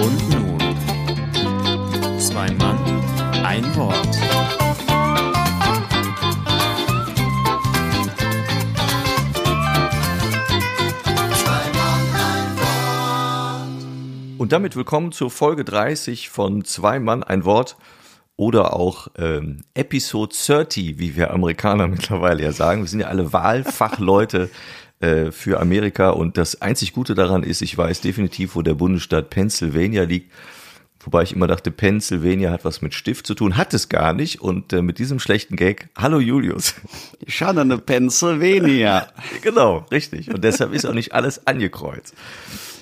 Und nun, zwei Mann, ein Wort. Und damit willkommen zur Folge 30 von Zwei Mann, ein Wort oder auch ähm, Episode 30, wie wir Amerikaner mittlerweile ja sagen. Wir sind ja alle Wahlfachleute äh, für Amerika und das einzig Gute daran ist, ich weiß definitiv, wo der Bundesstaat Pennsylvania liegt. Wobei ich immer dachte, Pennsylvania hat was mit Stift zu tun, hat es gar nicht. Und äh, mit diesem schlechten Gag, hallo Julius. Schade, eine Pennsylvania. genau, richtig. Und deshalb ist auch nicht alles angekreuzt.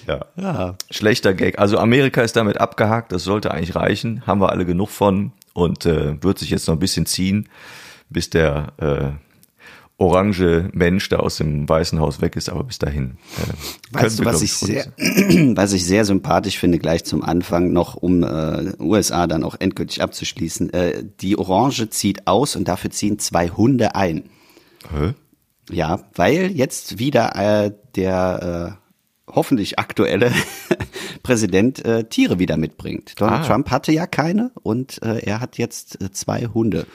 Ja. Ja. Schlechter Gag. Also Amerika ist damit abgehakt, das sollte eigentlich reichen, haben wir alle genug von und äh, wird sich jetzt noch ein bisschen ziehen, bis der äh, orange Mensch da aus dem Weißen Haus weg ist, aber bis dahin. Äh, Weißt du, was ich, sehr, was ich sehr sympathisch finde, gleich zum Anfang noch, um äh, USA dann auch endgültig abzuschließen. Äh, die Orange zieht aus und dafür ziehen zwei Hunde ein. Hä? Ja, weil jetzt wieder äh, der äh, hoffentlich aktuelle Präsident äh, Tiere wieder mitbringt. Donald Ah. Trump hatte ja keine und äh, er hat jetzt äh, zwei Hunde.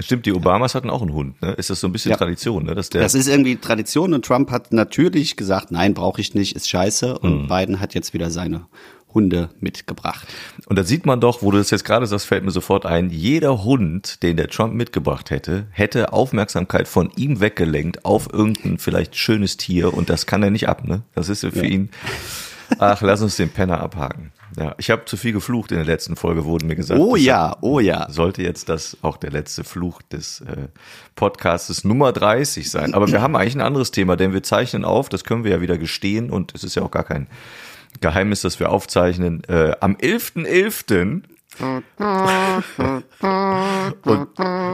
Stimmt, die Obamas hatten auch einen Hund, ne? Ist das so ein bisschen Ja. Tradition, ne? Dass der, Das ist irgendwie Tradition und Trump hat natürlich gesagt, nein, brauche ich nicht, ist scheiße. Und Hm. Biden hat jetzt wieder seine Hunde mitgebracht. Und da sieht man doch, wo du das jetzt gerade sagst, fällt mir sofort ein, jeder Hund, den der Trump mitgebracht hätte, hätte Aufmerksamkeit von ihm weggelenkt auf irgendein vielleicht schönes Tier und das kann er nicht ab, ne? Das ist ja für ihn, ach, lass uns den Penner abhaken. Ja, ich habe zu viel geflucht in der letzten Folge, wurde mir gesagt. Oh ja, oh ja. Sollte jetzt das auch der letzte Fluch des äh, Podcastes Nummer 30 sein. Aber wir haben eigentlich ein anderes Thema, denn wir zeichnen auf, das können wir ja wieder gestehen und es ist ja auch gar kein Geheimnis, dass wir aufzeichnen. Äh, am 11.11. und,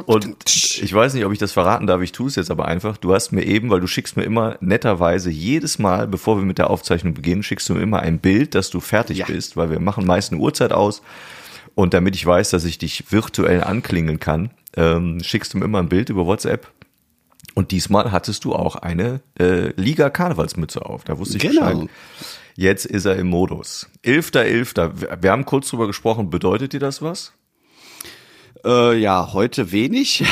und ich weiß nicht, ob ich das verraten darf, ich tue es jetzt aber einfach. Du hast mir eben, weil du schickst mir immer netterweise jedes Mal, bevor wir mit der Aufzeichnung beginnen, schickst du mir immer ein Bild, dass du fertig Ja. bist, weil wir machen meist eine Uhrzeit aus. Und damit ich weiß, dass ich dich virtuell anklingeln kann, ähm, schickst du mir immer ein Bild über WhatsApp. Und diesmal hattest du auch eine äh, Liga-Karnevalsmütze auf. Da wusste ich Genau. Bescheid. Jetzt ist er im Modus. 11.11. Wir- Wir haben kurz drüber gesprochen. Bedeutet dir das was? Äh, ja, heute wenig.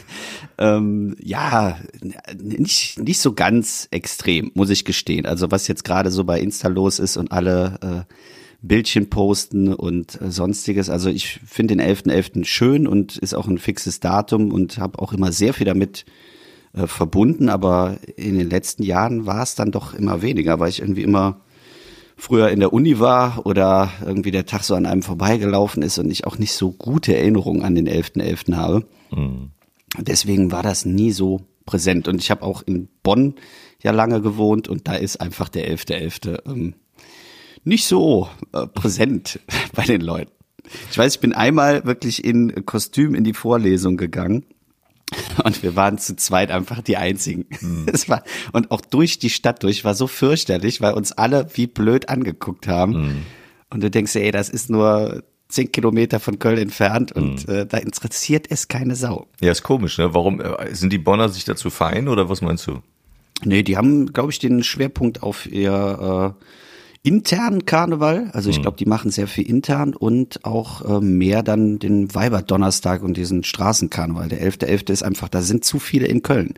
ähm, ja, nicht, nicht so ganz extrem, muss ich gestehen. Also was jetzt gerade so bei Insta los ist und alle äh, Bildchen posten und äh, sonstiges. Also ich finde den 11.11. schön und ist auch ein fixes Datum und habe auch immer sehr viel damit äh, verbunden. Aber in den letzten Jahren war es dann doch immer weniger, weil ich irgendwie immer früher in der Uni war oder irgendwie der Tag so an einem vorbeigelaufen ist und ich auch nicht so gute Erinnerungen an den 11.11. habe. Deswegen war das nie so präsent. Und ich habe auch in Bonn ja lange gewohnt und da ist einfach der 11.11. Ähm, nicht so äh, präsent bei den Leuten. Ich weiß, ich bin einmal wirklich in Kostüm in die Vorlesung gegangen. Und wir waren zu zweit einfach die einzigen. Es war, und auch durch die Stadt durch war so fürchterlich, weil uns alle wie blöd angeguckt haben. Und du denkst, dir, ey, das ist nur zehn Kilometer von Köln entfernt und äh, da interessiert es keine Sau. Ja, ist komisch, ne? Warum äh, sind die Bonner sich dazu fein oder was meinst du? Nee, die haben, glaube ich, den Schwerpunkt auf ihr äh, internen Karneval. Also ich glaube, die machen sehr viel intern und auch äh, mehr dann den Weiberdonnerstag und diesen Straßenkarneval. Der 11.11. ist einfach, da sind zu viele in Köln.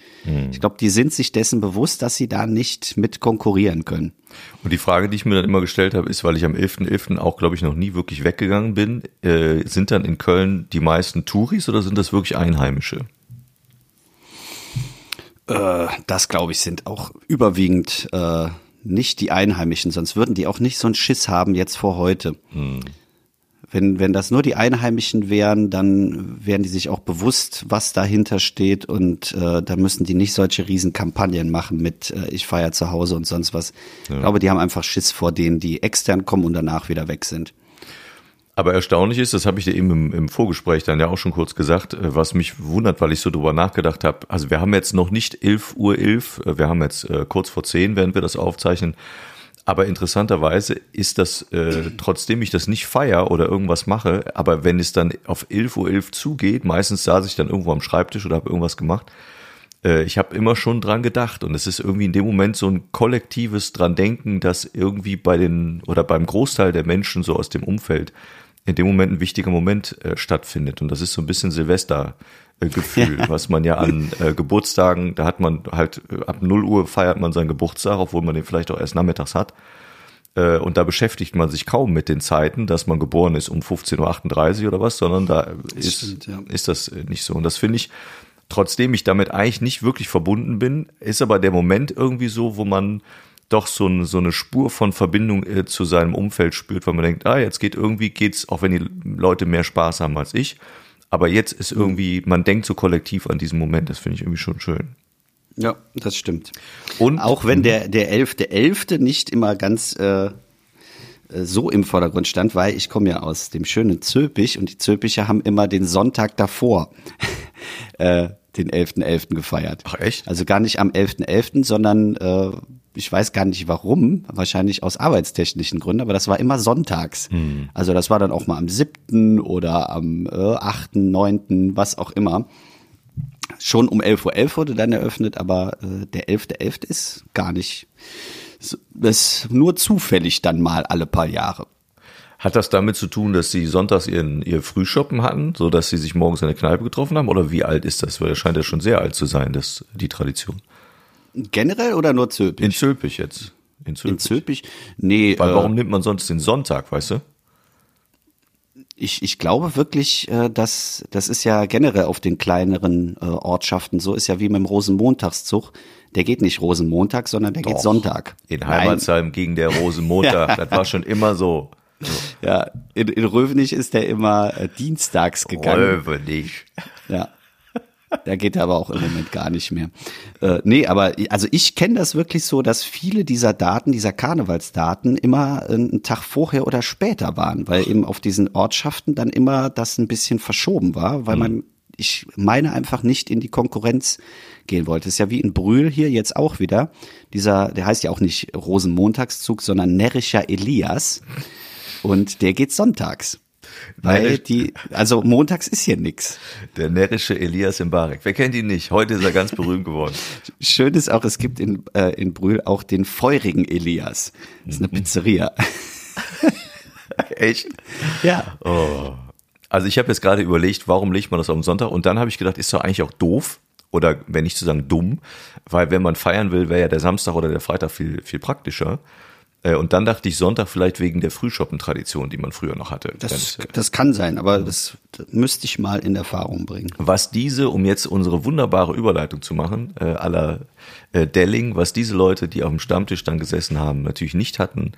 Ich glaube, die sind sich dessen bewusst, dass sie da nicht mit konkurrieren können. Und die Frage, die ich mir dann immer gestellt habe, ist, weil ich am 11.11. auch, glaube ich, noch nie wirklich weggegangen bin, äh, sind dann in Köln die meisten Touris oder sind das wirklich Einheimische? Äh, das, glaube ich, sind auch überwiegend äh, nicht die Einheimischen, sonst würden die auch nicht so einen Schiss haben jetzt vor heute. Wenn, wenn das nur die Einheimischen wären, dann wären die sich auch bewusst, was dahinter steht und äh, da müssen die nicht solche Riesenkampagnen machen mit äh, ich feiere zu Hause und sonst was. Ich glaube, die haben einfach Schiss vor denen, die extern kommen und danach wieder weg sind. Aber erstaunlich ist, das habe ich dir eben im, im Vorgespräch dann ja auch schon kurz gesagt, äh, was mich wundert, weil ich so drüber nachgedacht habe. Also wir haben jetzt noch nicht 11 Uhr 11, äh, wir haben jetzt äh, kurz vor 10, während wir das aufzeichnen. Aber interessanterweise ist das, äh, trotzdem ich das nicht feier oder irgendwas mache, aber wenn es dann auf 11 Uhr 11 zugeht, meistens saß ich dann irgendwo am Schreibtisch oder habe irgendwas gemacht, äh, ich habe immer schon dran gedacht und es ist irgendwie in dem Moment so ein kollektives dran denken, dass irgendwie bei den oder beim Großteil der Menschen so aus dem Umfeld in dem Moment ein wichtiger Moment äh, stattfindet und das ist so ein bisschen Silvester. äh, Gefühl, was man ja an äh, Geburtstagen, da hat man halt äh, ab 0 Uhr feiert man seinen Geburtstag, obwohl man den vielleicht auch erst nachmittags hat. Äh, und da beschäftigt man sich kaum mit den Zeiten, dass man geboren ist um 15.38 Uhr oder was, sondern da ist, stimmt, ja. ist das äh, nicht so. Und das finde ich, trotzdem ich damit eigentlich nicht wirklich verbunden bin, ist aber der Moment irgendwie so, wo man doch so, ein, so eine Spur von Verbindung äh, zu seinem Umfeld spürt, weil man denkt, ah, jetzt geht irgendwie geht's, auch wenn die Leute mehr Spaß haben als ich, aber jetzt ist irgendwie, man denkt so kollektiv an diesen Moment, das finde ich irgendwie schon schön. Ja, das stimmt. Und Auch wenn der der elfte elfte nicht immer ganz äh, äh, so im Vordergrund stand, weil ich komme ja aus dem schönen Zülpich und die Zülpicher haben immer den Sonntag davor äh, den 11.11. elften gefeiert. Ach, echt? Also gar nicht am 11.11., elften, sondern äh, ich weiß gar nicht warum, wahrscheinlich aus arbeitstechnischen Gründen, aber das war immer sonntags. Also das war dann auch mal am 7. oder am äh, 8., 9., was auch immer. Schon um 11.11 Uhr .11 wurde dann eröffnet, aber äh, der 11.11. .11. ist gar nicht, ist nur zufällig dann mal alle paar Jahre. Hat das damit zu tun, dass sie sonntags ihren, ihr Frühshoppen hatten, so dass sie sich morgens in der Kneipe getroffen haben? Oder wie alt ist das? Weil das scheint ja schon sehr alt zu sein, das, die Tradition. Generell oder nur Zülpich? In Zülpich jetzt. In Zülpich. In Zülpich? Nee, Weil äh, warum nimmt man sonst den Sonntag, weißt du? Ich, ich glaube wirklich, äh, dass das ist ja generell auf den kleineren äh, Ortschaften so, ist ja wie mit dem Rosenmontagszug. Der geht nicht Rosenmontag, sondern der geht Doch. Sonntag. In Nein. Heimatsheim gegen der Rosenmontag. Das war schon immer so. Ja, in, in Rövenich ist der immer äh, dienstags gegangen. Röwe nicht. Ja. Da geht er aber auch im Moment gar nicht mehr. Äh, nee, aber also ich kenne das wirklich so, dass viele dieser Daten, dieser Karnevalsdaten immer einen Tag vorher oder später waren, weil eben auf diesen Ortschaften dann immer das ein bisschen verschoben war, weil man, ich meine einfach nicht in die Konkurrenz gehen wollte. ist ja wie in Brühl hier jetzt auch wieder. Dieser, der heißt ja auch nicht Rosenmontagszug, sondern närrischer Elias. Und der geht sonntags. Weil die, also montags ist hier nix. Der närrische Elias Mbarek. Wer kennt ihn nicht? Heute ist er ganz berühmt geworden. Schön ist auch, es gibt in, äh, in Brühl auch den feurigen Elias. Das ist eine Pizzeria. Echt? Ja. Also ich habe jetzt gerade überlegt, warum legt man das auf den Sonntag? Und dann habe ich gedacht, ist doch eigentlich auch doof oder wenn nicht zu sagen dumm, weil wenn man feiern will, wäre ja der Samstag oder der Freitag viel viel praktischer. Äh, Und dann dachte ich Sonntag vielleicht wegen der Frühschoppen-Tradition, die man früher noch hatte. Das, Dann- das kann sein, aber das, das müsste ich mal in Erfahrung bringen. was diese, um jetzt unsere wunderbare Überleitung zu machen, äh, aller äh, Delling, was diese Leute, die auf dem Stammtisch dann gesessen haben, natürlich nicht hatten,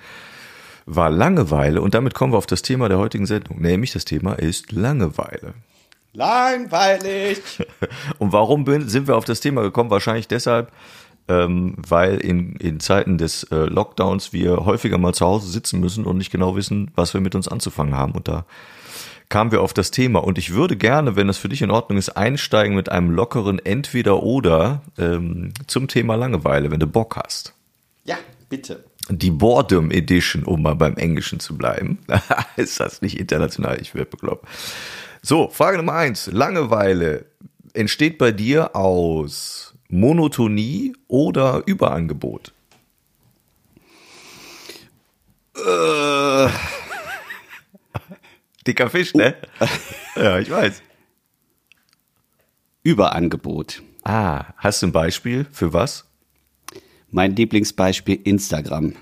war Langeweile. Und damit kommen wir auf das Thema der heutigen Sendung. Nämlich das Thema ist Langeweile. Langweilig. Und warum bin, sind wir auf das Thema gekommen? Wahrscheinlich deshalb, ähm, weil in, in Zeiten des äh, Lockdowns wir häufiger mal zu Hause sitzen müssen und nicht genau wissen, was wir mit uns anzufangen haben. Und da kamen wir auf das Thema. Und ich würde gerne, wenn das für dich in Ordnung ist, einsteigen mit einem lockeren Entweder-Oder ähm, zum Thema Langeweile, wenn du Bock hast. Ja, bitte. Die Boredom Edition, um mal beim Englischen zu bleiben. ist das nicht international? Ich werde bekloppt. So, Frage Nummer eins. Langeweile entsteht bei dir aus Monotonie oder Überangebot? Äh, Dicker Fisch, ne? ja, ich weiß. Überangebot. Ah, hast du ein Beispiel für was? Mein Lieblingsbeispiel Instagram.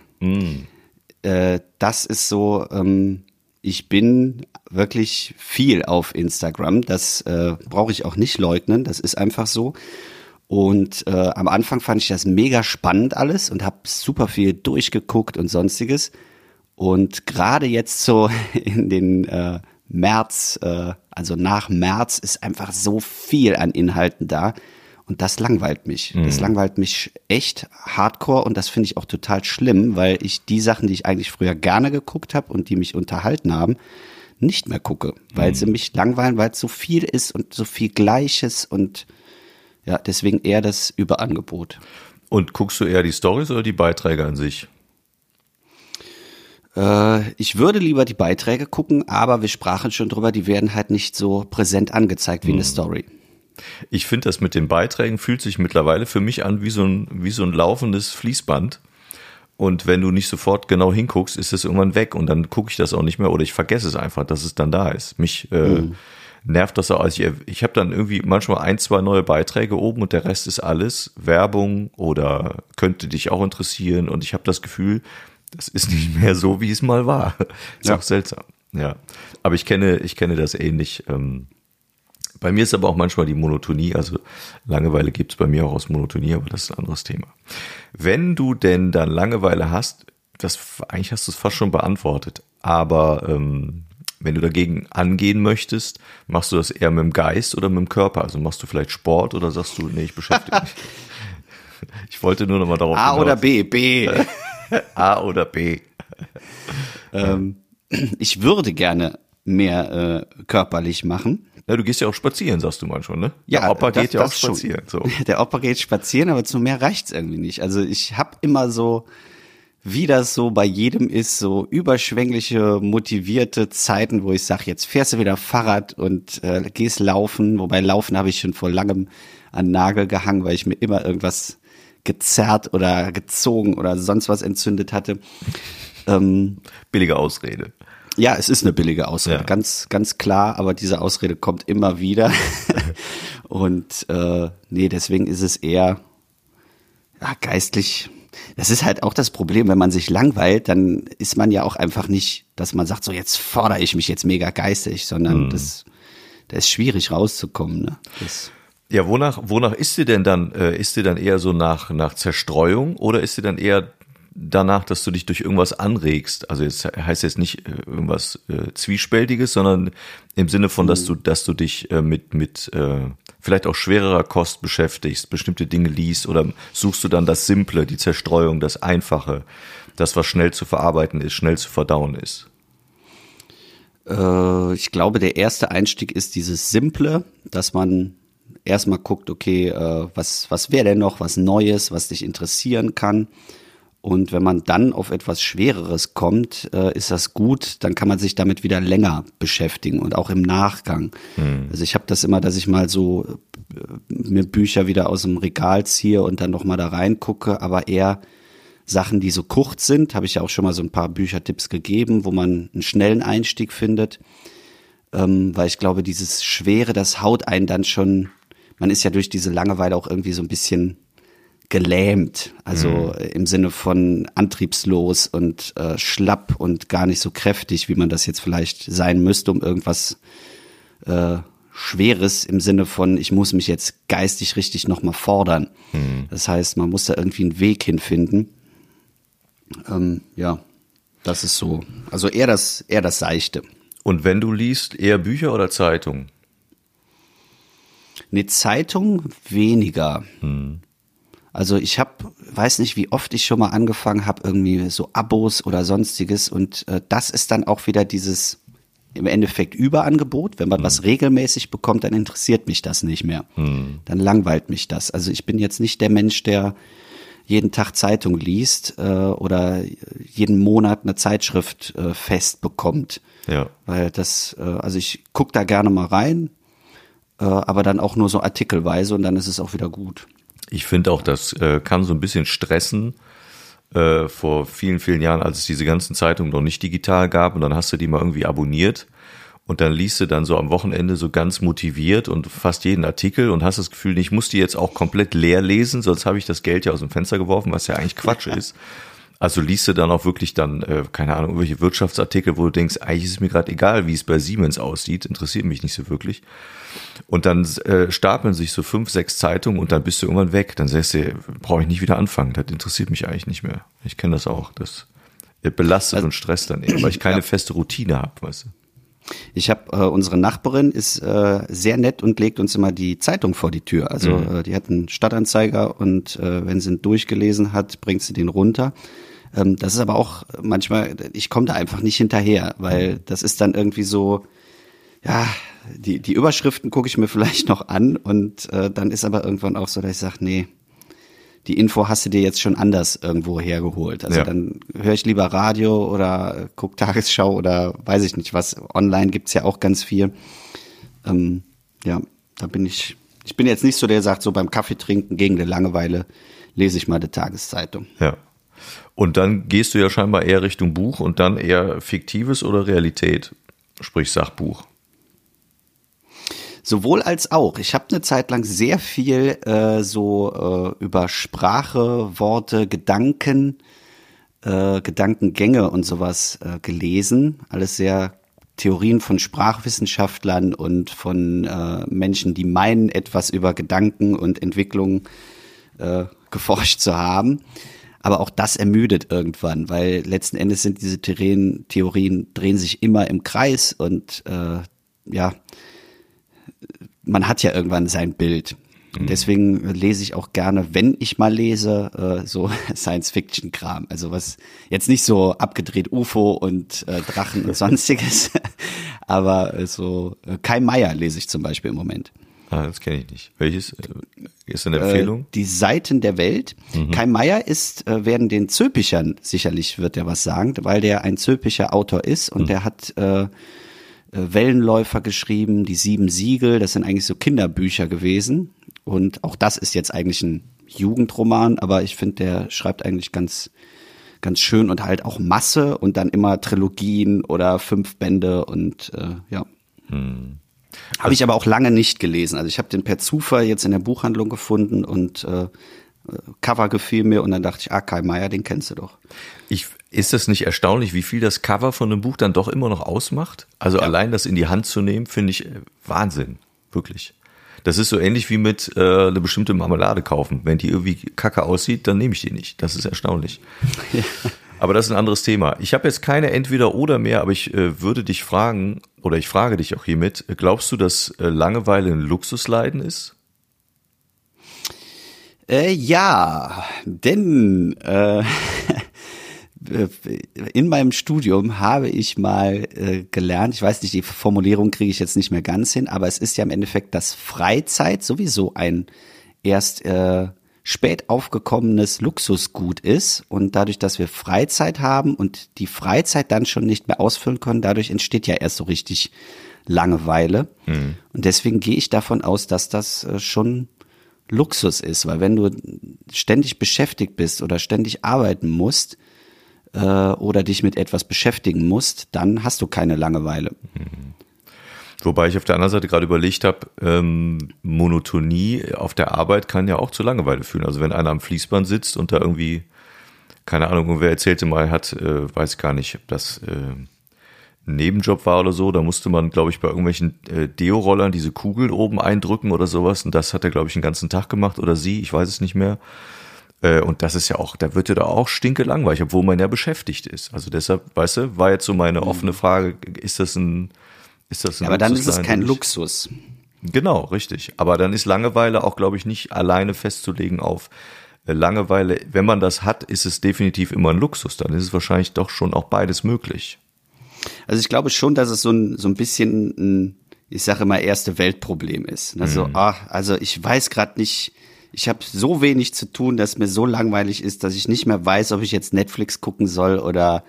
Äh, das ist so, ähm, ich bin wirklich viel auf Instagram. Das äh, brauche ich auch nicht leugnen. Das ist einfach so. Und äh, am Anfang fand ich das mega spannend alles und habe super viel durchgeguckt und sonstiges. Und gerade jetzt so in den äh, März, äh, also nach März, ist einfach so viel an Inhalten da. Und das langweilt mich. Das langweilt mich echt hardcore und das finde ich auch total schlimm, weil ich die Sachen, die ich eigentlich früher gerne geguckt habe und die mich unterhalten haben, nicht mehr gucke, weil sie mich langweilen, weil es so viel ist und so viel Gleiches und ja, deswegen eher das Überangebot. Und guckst du eher die Stories oder die Beiträge an sich? Äh, ich würde lieber die Beiträge gucken, aber wir sprachen schon drüber, die werden halt nicht so präsent angezeigt wie eine Story. Ich finde das mit den Beiträgen fühlt sich mittlerweile für mich an wie so ein, wie so ein laufendes Fließband. Und wenn du nicht sofort genau hinguckst, ist es irgendwann weg und dann gucke ich das auch nicht mehr oder ich vergesse es einfach, dass es dann da ist. Mich äh, mhm. Nervt das auch. Also ich, ich habe dann irgendwie manchmal ein, zwei neue Beiträge oben und der Rest ist alles Werbung oder könnte dich auch interessieren und ich habe das Gefühl, das ist nicht mehr so, wie es mal war. ist ja. auch seltsam. Ja, aber ich kenne, ich kenne das ähnlich. Ähm, bei mir ist aber auch manchmal die Monotonie, also Langeweile gibt's bei mir auch aus Monotonie, aber das ist ein anderes Thema. Wenn du denn dann Langeweile hast, das eigentlich hast du es fast schon beantwortet, aber ähm, wenn du dagegen angehen möchtest, machst du das eher mit dem Geist oder mit dem Körper? Also machst du vielleicht Sport oder sagst du, nee, ich beschäftige mich. ich wollte nur noch mal darauf A hinaus. oder B? B. A oder B. ähm, ich würde gerne mehr äh, körperlich machen. Ja, du gehst ja auch spazieren, sagst du manchmal, ne? Ja, der Opa das, geht ja auch spazieren. So. Der Opa geht spazieren, aber zu mehr reicht's irgendwie nicht. Also ich habe immer so, wie das so bei jedem ist, so überschwängliche, motivierte Zeiten, wo ich sage, jetzt fährst du wieder Fahrrad und äh, gehst laufen. Wobei Laufen habe ich schon vor langem an Nagel gehangen, weil ich mir immer irgendwas gezerrt oder gezogen oder sonst was entzündet hatte. Ähm, Billige Ausrede. Ja, es ist eine billige Ausrede, ja. ganz, ganz klar, aber diese Ausrede kommt immer wieder. Und äh, nee, deswegen ist es eher ja, geistlich. Das ist halt auch das Problem, wenn man sich langweilt, dann ist man ja auch einfach nicht, dass man sagt, so jetzt fordere ich mich jetzt mega geistig, sondern mhm. das, das ist schwierig rauszukommen. Ne? Das, ja, wonach, wonach ist sie denn dann? Äh, ist sie dann eher so nach, nach Zerstreuung oder ist sie dann eher danach, dass du dich durch irgendwas anregst. Also jetzt heißt jetzt nicht äh, irgendwas äh, zwiespältiges, sondern im Sinne von, dass mhm. du, dass du dich äh, mit mit äh, vielleicht auch schwererer Kost beschäftigst, bestimmte Dinge liest oder suchst du dann das Simple, die Zerstreuung, das Einfache, das was schnell zu verarbeiten ist, schnell zu verdauen ist. Äh, ich glaube, der erste Einstieg ist dieses Simple, dass man erstmal guckt, okay, äh, was was wäre denn noch was Neues, was dich interessieren kann und wenn man dann auf etwas Schwereres kommt, äh, ist das gut, dann kann man sich damit wieder länger beschäftigen und auch im Nachgang. Mhm. Also ich habe das immer, dass ich mal so äh, mir Bücher wieder aus dem Regal ziehe und dann nochmal da reingucke, aber eher Sachen, die so kurz sind, habe ich ja auch schon mal so ein paar Büchertipps gegeben, wo man einen schnellen Einstieg findet. Ähm, weil ich glaube, dieses Schwere, das haut einen dann schon, man ist ja durch diese Langeweile auch irgendwie so ein bisschen gelähmt, also mhm. im Sinne von antriebslos und äh, schlapp und gar nicht so kräftig, wie man das jetzt vielleicht sein müsste, um irgendwas äh, Schweres im Sinne von, ich muss mich jetzt geistig richtig nochmal fordern. Mhm. Das heißt, man muss da irgendwie einen Weg hinfinden. Ähm, ja, das ist so. Also eher das, eher das Seichte. Und wenn du liest, eher Bücher oder Zeitung? Eine Zeitung weniger. Mhm. Also ich habe, weiß nicht, wie oft ich schon mal angefangen habe, irgendwie so Abos oder sonstiges. Und äh, das ist dann auch wieder dieses im Endeffekt Überangebot. Wenn man mhm. was regelmäßig bekommt, dann interessiert mich das nicht mehr. Mhm. Dann langweilt mich das. Also ich bin jetzt nicht der Mensch, der jeden Tag Zeitung liest äh, oder jeden Monat eine Zeitschrift äh, fest bekommt. Ja. Weil das, äh, also ich guck da gerne mal rein, äh, aber dann auch nur so artikelweise und dann ist es auch wieder gut. Ich finde auch, das äh, kann so ein bisschen stressen. Äh, vor vielen, vielen Jahren, als es diese ganzen Zeitungen noch nicht digital gab und dann hast du die mal irgendwie abonniert und dann liest du dann so am Wochenende so ganz motiviert und fast jeden Artikel und hast das Gefühl, ich muss die jetzt auch komplett leer lesen, sonst habe ich das Geld ja aus dem Fenster geworfen, was ja eigentlich Quatsch ist. Also liest du dann auch wirklich dann, äh, keine Ahnung, irgendwelche Wirtschaftsartikel, wo du denkst, eigentlich ist es mir gerade egal, wie es bei Siemens aussieht, interessiert mich nicht so wirklich. Und dann äh, stapeln sich so fünf, sechs Zeitungen und dann bist du irgendwann weg. Dann sagst du, brauche ich nicht wieder anfangen, das interessiert mich eigentlich nicht mehr. Ich kenne das auch. Das belastet also, und stresst dann eben, weil ich keine ja. feste Routine habe, weißt du. Ich habe äh, unsere Nachbarin ist äh, sehr nett und legt uns immer die Zeitung vor die Tür. Also mhm. äh, die hat einen Stadtanzeiger und äh, wenn sie ihn durchgelesen hat, bringt sie den runter. Ähm, das ist aber auch manchmal, ich komme da einfach nicht hinterher, weil das ist dann irgendwie so, ja, die, die Überschriften gucke ich mir vielleicht noch an und äh, dann ist aber irgendwann auch so, dass ich sage, nee, die Info hast du dir jetzt schon anders irgendwo hergeholt. Also ja. dann höre ich lieber Radio oder guck Tagesschau oder weiß ich nicht was. Online gibt's ja auch ganz viel. Ähm, ja, da bin ich, Ich bin jetzt nicht so, der sagt, so beim Kaffee trinken gegen die Langeweile lese ich mal die Tageszeitung. Ja. Und dann gehst du ja scheinbar eher Richtung Buch und dann eher Fiktives oder Realität, sprich Sachbuch. Sowohl als auch. Ich habe eine Zeit lang sehr viel äh, so äh, über Sprache, Worte, Gedanken, äh, Gedankengänge und sowas äh, gelesen. Alles sehr Theorien von Sprachwissenschaftlern und von äh, Menschen, die meinen, etwas über Gedanken und Entwicklung äh, geforscht zu haben. Aber auch das ermüdet irgendwann, weil letzten Endes sind diese Theorien, Theorien drehen sich immer im Kreis und äh, ja, man hat ja irgendwann sein Bild. Mhm. deswegen lese ich auch gerne, wenn ich mal lese, äh, so Science-Fiction-Kram. Also was jetzt nicht so abgedreht UFO und äh, Drachen und sonstiges, aber so äh, Kai Meier lese ich zum Beispiel im Moment. Ah, das kenne ich nicht. Welches äh, ist eine Empfehlung? Äh, die Seiten der Welt. Mhm. Kai Meier ist, äh, werden den Zöpichern sicherlich wird er was sagen, weil der ein Zöpicher Autor ist und mhm. der hat äh, äh, Wellenläufer geschrieben, die sieben Siegel, das sind eigentlich so Kinderbücher gewesen. Und auch das ist jetzt eigentlich ein Jugendroman, aber ich finde, der schreibt eigentlich ganz, ganz schön und halt auch Masse und dann immer Trilogien oder fünf Bände und äh, ja. Hm. Habe ich aber auch lange nicht gelesen. Also ich habe den per Zufall jetzt in der Buchhandlung gefunden und äh, Cover gefiel mir und dann dachte ich, ah, Kai Meier, den kennst du doch. Ich, ist das nicht erstaunlich, wie viel das Cover von einem Buch dann doch immer noch ausmacht? Also ja. allein das in die Hand zu nehmen, finde ich äh, Wahnsinn. Wirklich. Das ist so ähnlich wie mit äh, eine bestimmte Marmelade kaufen. Wenn die irgendwie kacke aussieht, dann nehme ich die nicht. Das ist erstaunlich. Ja. Aber das ist ein anderes Thema. Ich habe jetzt keine Entweder-Oder mehr, aber ich äh, würde dich fragen, oder ich frage dich auch hiermit, glaubst du, dass äh, Langeweile ein Luxusleiden ist? Äh, ja, denn äh, in meinem Studium habe ich mal äh, gelernt, ich weiß nicht, die Formulierung kriege ich jetzt nicht mehr ganz hin, aber es ist ja im Endeffekt, dass Freizeit sowieso ein erst äh, spät aufgekommenes Luxusgut ist und dadurch, dass wir Freizeit haben und die Freizeit dann schon nicht mehr ausfüllen können, dadurch entsteht ja erst so richtig Langeweile. Mhm. Und deswegen gehe ich davon aus, dass das äh, schon Luxus ist, weil wenn du ständig beschäftigt bist oder ständig arbeiten musst äh, oder dich mit etwas beschäftigen musst, dann hast du keine Langeweile. Mhm. Wobei ich auf der anderen Seite gerade überlegt habe, ähm, Monotonie auf der Arbeit kann ja auch zu Langeweile führen. Also wenn einer am Fließband sitzt und da irgendwie, keine Ahnung, wer erzählte mal, hat, äh, weiß gar nicht, ob das äh, ein Nebenjob war oder so, da musste man, glaube ich, bei irgendwelchen äh, Deo-Rollern diese Kugeln oben eindrücken oder sowas. Und das hat er, glaube ich, den ganzen Tag gemacht oder sie, ich weiß es nicht mehr. Äh, und das ist ja auch, da wird ja da auch stinke langweilig, obwohl man ja beschäftigt ist. Also deshalb, weißt du, war jetzt so meine offene Frage, ist das ein ist das ein ja, aber dann ist es kein Luxus. Genau, richtig. Aber dann ist Langeweile auch, glaube ich, nicht alleine festzulegen auf äh, Langeweile. Wenn man das hat, ist es definitiv immer ein Luxus. Dann ist es wahrscheinlich doch schon auch beides möglich. Also ich glaube schon, dass es so ein, so ein bisschen ein, ich sage immer, erste Weltproblem ist. Also, mhm. ah, also ich weiß gerade nicht, ich habe so wenig zu tun, dass mir so langweilig ist, dass ich nicht mehr weiß, ob ich jetzt Netflix gucken soll oder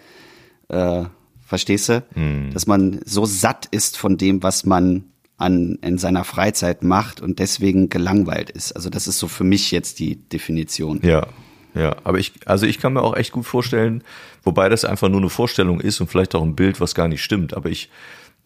äh, Verstehst du? Mhm. Dass man so satt ist von dem, was man an, in seiner Freizeit macht und deswegen gelangweilt ist. Also das ist so für mich jetzt die Definition. Ja, ja, aber ich, also ich kann mir auch echt gut vorstellen, wobei das einfach nur eine Vorstellung ist und vielleicht auch ein Bild, was gar nicht stimmt. Aber ich,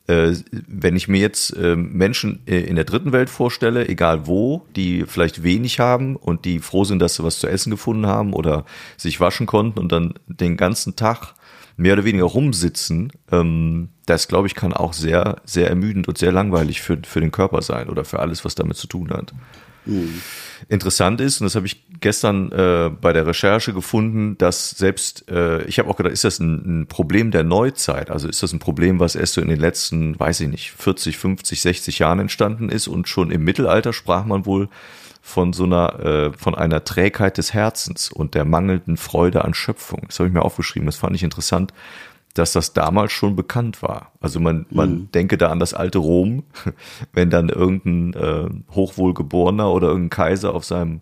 äh, wenn ich mir jetzt äh, Menschen äh, in der dritten Welt vorstelle, egal wo, die vielleicht wenig haben und die froh sind, dass sie was zu essen gefunden haben oder sich waschen konnten und dann den ganzen Tag mehr oder weniger rumsitzen, ähm, das glaube ich kann auch sehr, sehr ermüdend und sehr langweilig für, für den Körper sein oder für alles, was damit zu tun hat. Mhm. Interessant ist, und das habe ich gestern äh, bei der Recherche gefunden, dass selbst, äh, ich habe auch gedacht, ist das ein, ein, Problem der Neuzeit? Also ist das ein Problem, was erst so in den letzten, weiß ich nicht, 40, 50, 60 Jahren entstanden ist und schon im Mittelalter sprach man wohl von so einer, äh, von einer Trägheit des Herzens und der mangelnden Freude an Schöpfung. Das habe ich mir aufgeschrieben, das fand ich interessant, dass das damals schon bekannt war. Also man, man mhm. denke da an das alte Rom, wenn dann irgendein äh, Hochwohlgeborener oder irgendein Kaiser auf seinem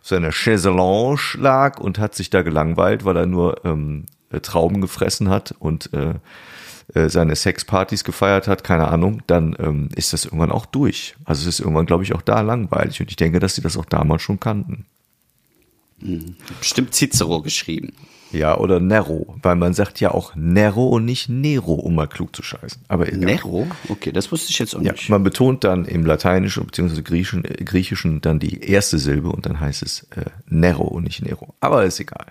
auf seiner Chaiselange lag und hat sich da gelangweilt, weil er nur ähm, Trauben gefressen hat und äh, äh, seine Sexpartys gefeiert hat, keine Ahnung, dann ähm, ist das irgendwann auch durch. Also es ist irgendwann, glaube ich, auch da langweilig. Und ich denke, dass sie das auch damals schon kannten. Bestimmt Cicero geschrieben. Ja, oder Nero, weil man sagt ja auch Nero und nicht Nero, um mal klug zu scheißen. Aber egal. Nero? Okay, das wusste ich jetzt auch Ja, nicht. man betont dann im Lateinischen bzw. Griechischen, äh, Griechischen dann die erste Silbe und dann heißt es äh, Nero und nicht Nero. Aber ist egal.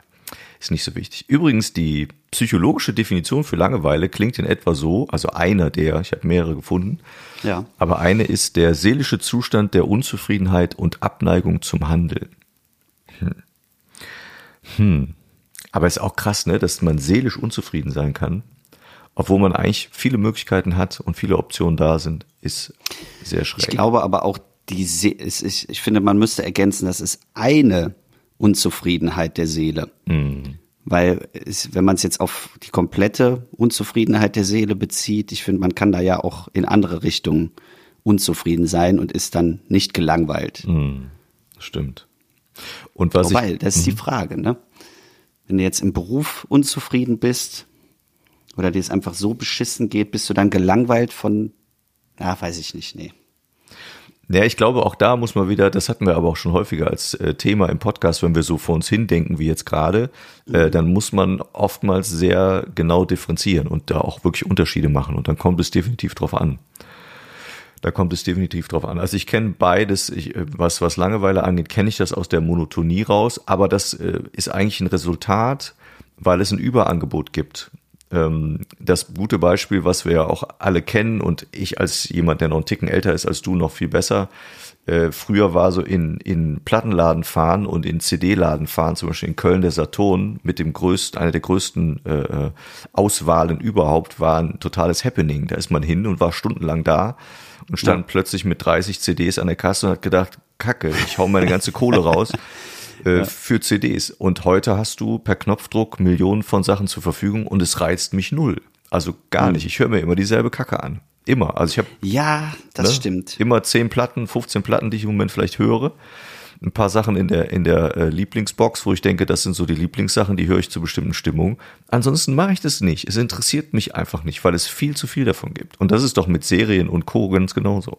Ist nicht so wichtig. Übrigens, die psychologische Definition für Langeweile klingt in etwa so, also einer der, ich habe mehrere gefunden, Ja. aber eine ist der seelische Zustand der Unzufriedenheit und Abneigung zum Handeln. Hm. Hm. Aber ist auch krass, ne, dass man seelisch unzufrieden sein kann, obwohl man eigentlich viele Möglichkeiten hat und viele Optionen da sind, ist sehr schräg. Ich glaube aber auch, die Se ist, ich finde, man müsste ergänzen, das ist eine Unzufriedenheit der Seele. Weil es, wenn man es jetzt auf die komplette Unzufriedenheit der Seele bezieht, ich finde, man kann da ja auch in andere Richtungen unzufrieden sein und ist dann nicht gelangweilt. Stimmt. Und was Wobei, ich, das ist die Frage, ne? Wenn du jetzt im Beruf unzufrieden bist oder dir es einfach so beschissen geht, bist du dann gelangweilt von, ja, weiß ich nicht, nee. Ja, ich glaube, auch da muss man wieder, das hatten wir aber auch schon häufiger als äh, Thema im Podcast, wenn wir so vor uns hindenken wie jetzt gerade, äh, dann muss man oftmals sehr genau differenzieren und da auch wirklich Unterschiede machen und dann kommt es definitiv drauf an. Da kommt es definitiv drauf an. Also ich kenne beides, ich, äh, was, was Langeweile angeht, kenne ich das aus der Monotonie raus, aber das äh, ist eigentlich ein Resultat, weil es ein Überangebot gibt. Ähm, das gute Beispiel, was wir ja auch alle kennen und ich als jemand, der noch einen Ticken älter ist als du, noch viel besser. Äh, früher war so in, in Plattenladen fahren und in CD-Laden fahren, zum Beispiel in Köln der Saturn mit dem größten, einer der größten äh, äh, Auswahlen überhaupt, war ein totales Happening. Da ist man hin und war stundenlang da und stand plötzlich mit 30 CDs an der Kasse und hat gedacht, Kacke, ich hau meine ganze Kohle raus äh, für CDs. Und heute hast du per Knopfdruck Millionen von Sachen zur Verfügung und es reizt mich null. Also gar nicht. Ich höre mir immer dieselbe Kacke an. Immer. Also ich habe Ja, das ne, stimmt. immer 10 Platten, 15 Platten, die ich im Moment vielleicht höre. Ein paar Sachen in der, in der äh, Lieblingsbox, wo ich denke, das sind so die Lieblingssachen, die höre ich zu bestimmten Stimmungen. Ansonsten mache ich das nicht. Es interessiert mich einfach nicht, weil es viel zu viel davon gibt. Und das ist doch mit Serien und Co. ganz genauso.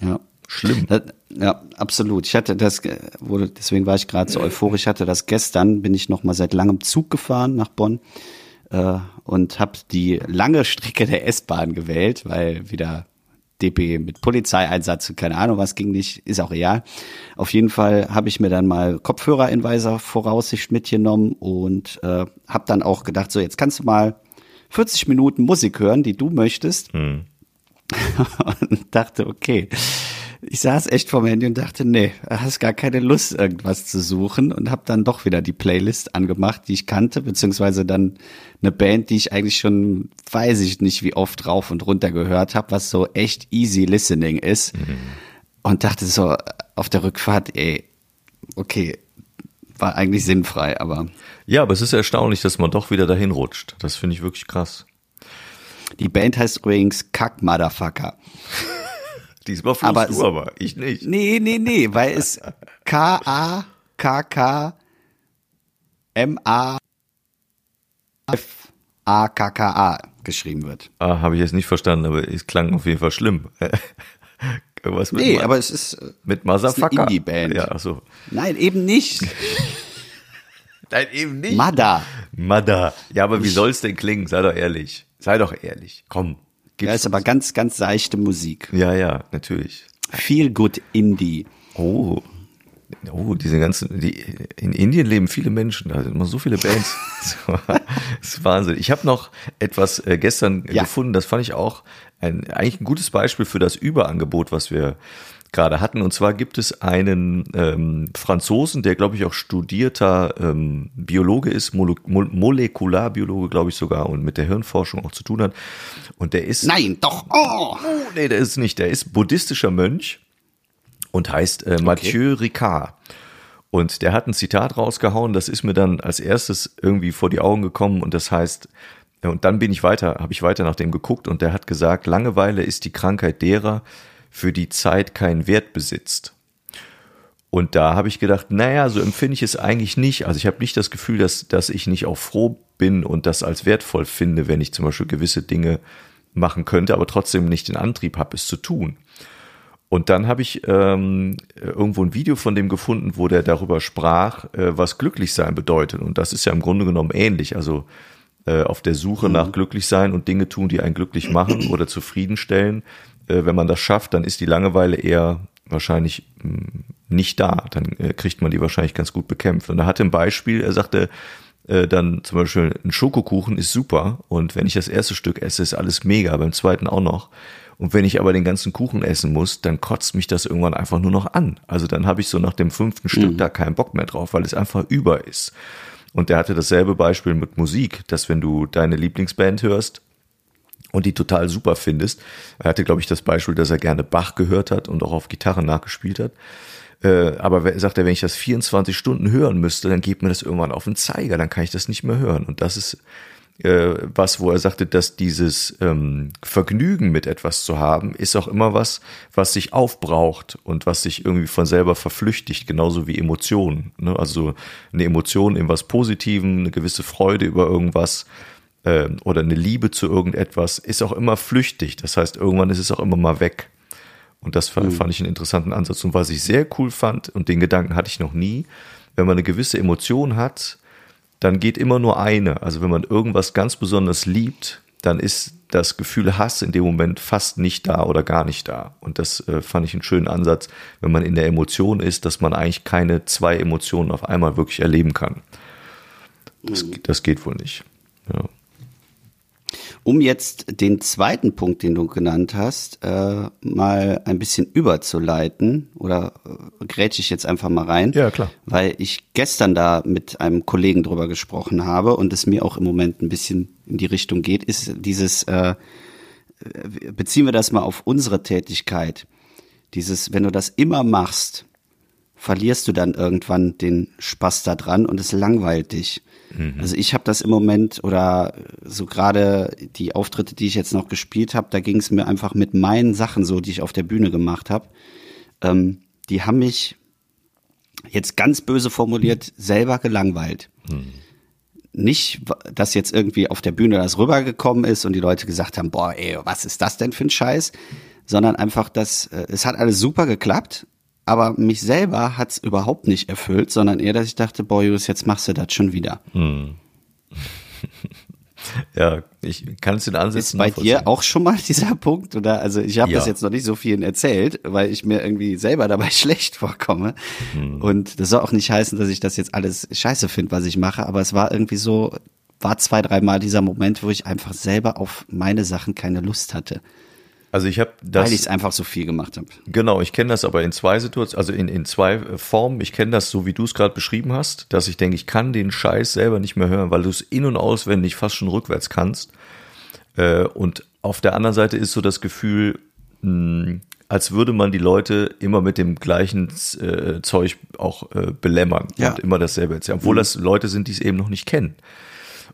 Ja. Schlimm. Das, ja, absolut. Ich hatte das, wurde, deswegen war ich gerade so euphorisch. Ich hatte das gestern, bin ich noch mal seit langem Zug gefahren nach Bonn äh, und habe die lange Strecke der S-Bahn gewählt, weil wieder DB mit Polizeieinsatz und keine Ahnung was ging nicht, ist auch real. Auf jeden Fall habe ich mir dann mal Kopfhörer in weiser Voraussicht mitgenommen und äh, habe dann auch gedacht, so jetzt kannst du mal 40 Minuten Musik hören, die du möchtest. und dachte, okay. Ich saß echt vorm Handy und dachte, nee, hast gar keine Lust, irgendwas zu suchen und habe dann doch wieder die Playlist angemacht, die ich kannte, beziehungsweise dann eine Band, die ich eigentlich schon, weiß ich nicht, wie oft rauf und runter gehört habe, was so echt easy listening ist. Und dachte so auf der Rückfahrt, ey, okay, war eigentlich sinnfrei, aber Ja, aber es ist erstaunlich, dass man doch wieder dahin rutscht. Das finde ich wirklich krass. die Band heißt übrigens Kack Motherfucker. Diesmal fluchst Aber du es- aber, ich nicht. Nee, nee, nee, weil es K-A-K-K M-A F-A-K-K-A geschrieben wird. Ah, habe ich jetzt nicht verstanden, aber es klang auf jeden Fall schlimm. Irgendwas mit, Nee, Ma- aber es ist, äh, mit Motherfucker. Indie-Band. Ja, ach so. nein, eben nicht. Nein, eben nicht. Mada. Mada. Ja, aber wie soll's denn klingen? Sei doch ehrlich. Sei doch ehrlich. Komm. Ja, Gib's ist aber ganz, ganz seichte Musik. ja, ja, natürlich. Feel good Indie. Oh. Oh, diese ganzen, die, in Indien leben viele Menschen, da sind immer so viele Bands. das ist Wahnsinn. Ich habe noch etwas äh, gestern Ja. gefunden, das fand ich auch ein, eigentlich ein gutes Beispiel für das Überangebot, was wir gerade hatten. Und zwar gibt es einen ähm, Franzosen, der, glaube ich, auch studierter ähm, Biologe ist, Mole Mol Molekularbiologe, glaube ich sogar, und mit der Hirnforschung auch zu tun hat. Und der ist Nein, doch. Oh. Oh, nee, der ist nicht. Der ist buddhistischer Mönch und heißt äh, Mathieu Ricard. Und der hat ein Zitat rausgehauen, das ist mir dann als erstes irgendwie vor die Augen gekommen und das heißt, äh, und dann bin ich weiter, habe ich weiter nach dem geguckt und der hat gesagt, Langeweile ist die Krankheit derer, für die Zeit keinen Wert besitzt. Und da habe ich gedacht, naja, so empfinde ich es eigentlich nicht. Also ich habe nicht das Gefühl, dass, dass ich nicht auch froh bin und das als wertvoll finde, wenn ich zum Beispiel gewisse Dinge machen könnte, aber trotzdem nicht den Antrieb habe, es zu tun. Und dann habe ich ähm, irgendwo ein Video von dem gefunden, wo der darüber sprach, äh, was glücklich sein bedeutet. Und das ist ja im Grunde genommen ähnlich. Also äh, auf der Suche mhm. nach glücklich sein und Dinge tun, die einen glücklich machen oder zufriedenstellen. Äh, wenn man das schafft, dann ist die Langeweile eher wahrscheinlich mh, hm, nicht da. Dann äh, kriegt man die wahrscheinlich ganz gut bekämpft. Und er hatte ein Beispiel, er sagte, äh, dann zum Beispiel ein Schokokuchen ist super und wenn ich das erste Stück esse, ist alles mega, beim zweiten auch noch. Und wenn ich aber den ganzen Kuchen essen muss, dann kotzt mich das irgendwann einfach nur noch an. Also dann habe ich so nach dem fünften Stück mhm. da keinen Bock mehr drauf, weil es einfach über ist. Und der hatte dasselbe Beispiel mit Musik, dass wenn du deine Lieblingsband hörst und die total super findest, er hatte, glaube ich, das Beispiel, dass er gerne Bach gehört hat und auch auf Gitarre nachgespielt hat. Äh, aber sagt er, wenn ich das 24 Stunden hören müsste, dann geht mir das irgendwann auf den Zeiger, dann kann ich das nicht mehr hören. Und das ist äh, was, wo er sagte, dass dieses ähm, Vergnügen mit etwas zu haben, ist auch immer was, was sich aufbraucht und was sich irgendwie von selber verflüchtigt, genauso wie Emotionen. Ne? Also eine Emotion in was Positivem, eine gewisse Freude über irgendwas äh, oder eine Liebe zu irgendetwas ist auch immer flüchtig. Das heißt, irgendwann ist es auch immer mal weg. Und das fand, mhm. fand ich einen interessanten Ansatz. Und was ich sehr cool fand, und den Gedanken hatte ich noch nie, wenn man eine gewisse Emotion hat, dann geht immer nur eine. Also wenn man irgendwas ganz besonders liebt, dann ist das Gefühl Hass in dem Moment fast nicht da oder gar nicht da. Und das äh, fand ich einen schönen Ansatz, wenn man in der Emotion ist, dass man eigentlich keine zwei Emotionen auf einmal wirklich erleben kann. Das, mhm. das geht wohl nicht. Ja. Um jetzt den zweiten Punkt, den du genannt hast, äh, mal ein bisschen überzuleiten oder äh, grätsche ich jetzt einfach mal rein. Ja, klar. Weil ich gestern da mit einem Kollegen drüber gesprochen habe und es mir auch im Moment ein bisschen in die Richtung geht, ist dieses, äh, beziehen wir das mal auf unsere Tätigkeit. Dieses, wenn du das immer machst, verlierst du dann irgendwann den Spaß da dran und es langweilt dich. Mhm. Also ich habe das im Moment oder so gerade die Auftritte, die ich jetzt noch gespielt habe, da ging es mir einfach mit meinen Sachen so, die ich auf der Bühne gemacht habe. Ähm, die haben mich jetzt ganz böse formuliert selber gelangweilt. Mhm. Nicht, dass jetzt irgendwie auf der Bühne das rübergekommen ist und die Leute gesagt haben, boah, ey, was ist das denn für ein Scheiß? Sondern einfach, dass äh, es hat alles super geklappt, aber mich selber hat's überhaupt nicht erfüllt, sondern eher, dass ich dachte, boah, Jus, jetzt machst du das schon wieder. Hm. ja, ich kann es den ansetzen. Ist bei dir auch schon mal dieser Punkt? Oder also ich habe ja. das jetzt noch nicht so vielen erzählt, weil ich mir irgendwie selber dabei schlecht vorkomme. Hm. Und das soll auch nicht heißen, dass ich das jetzt alles scheiße finde, was ich mache, aber es war irgendwie so, war zwei, dreimal dieser Moment, wo ich einfach selber auf meine Sachen keine Lust hatte. Also ich habe das. Weil ich es einfach so viel gemacht habe. Genau, ich kenne das aber in zwei Situationen, also in, in zwei äh, Formen. Ich kenne das so, wie du es gerade beschrieben hast, dass ich denke, ich kann den Scheiß selber nicht mehr hören, weil du es in- und auswendig fast schon rückwärts kannst. Äh, und auf der anderen Seite ist so das Gefühl, mh, als würde man die Leute immer mit dem gleichen äh, Zeug auch belämmern ja. und immer dasselbe erzählen, obwohl mhm. das Leute sind, die es eben noch nicht kennen.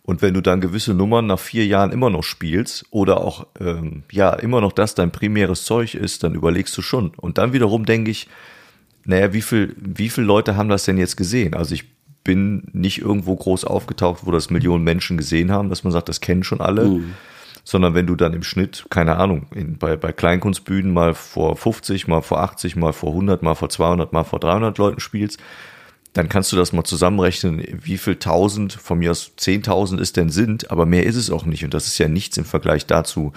Und wenn du dann gewisse Nummern nach vier Jahren immer noch spielst oder auch ähm, ja immer noch das dein primäres Zeug ist, dann überlegst du schon. Und dann wiederum denke ich, naja, wie viel, wie viele Leute haben das denn jetzt gesehen? Also ich bin nicht irgendwo groß aufgetaucht, wo das Millionen Menschen gesehen haben, dass man sagt, das kennen schon alle. Mhm. Sondern wenn du dann im Schnitt, keine Ahnung, in, bei, bei Kleinkunstbühnen mal vor 50, mal vor 80, mal vor 100, mal vor 200, mal vor 300 Leuten spielst, dann kannst du das mal zusammenrechnen, wie viel tausend, von mir aus zehntausend es denn sind, aber mehr ist es auch nicht. Und das ist ja nichts im Vergleich dazu,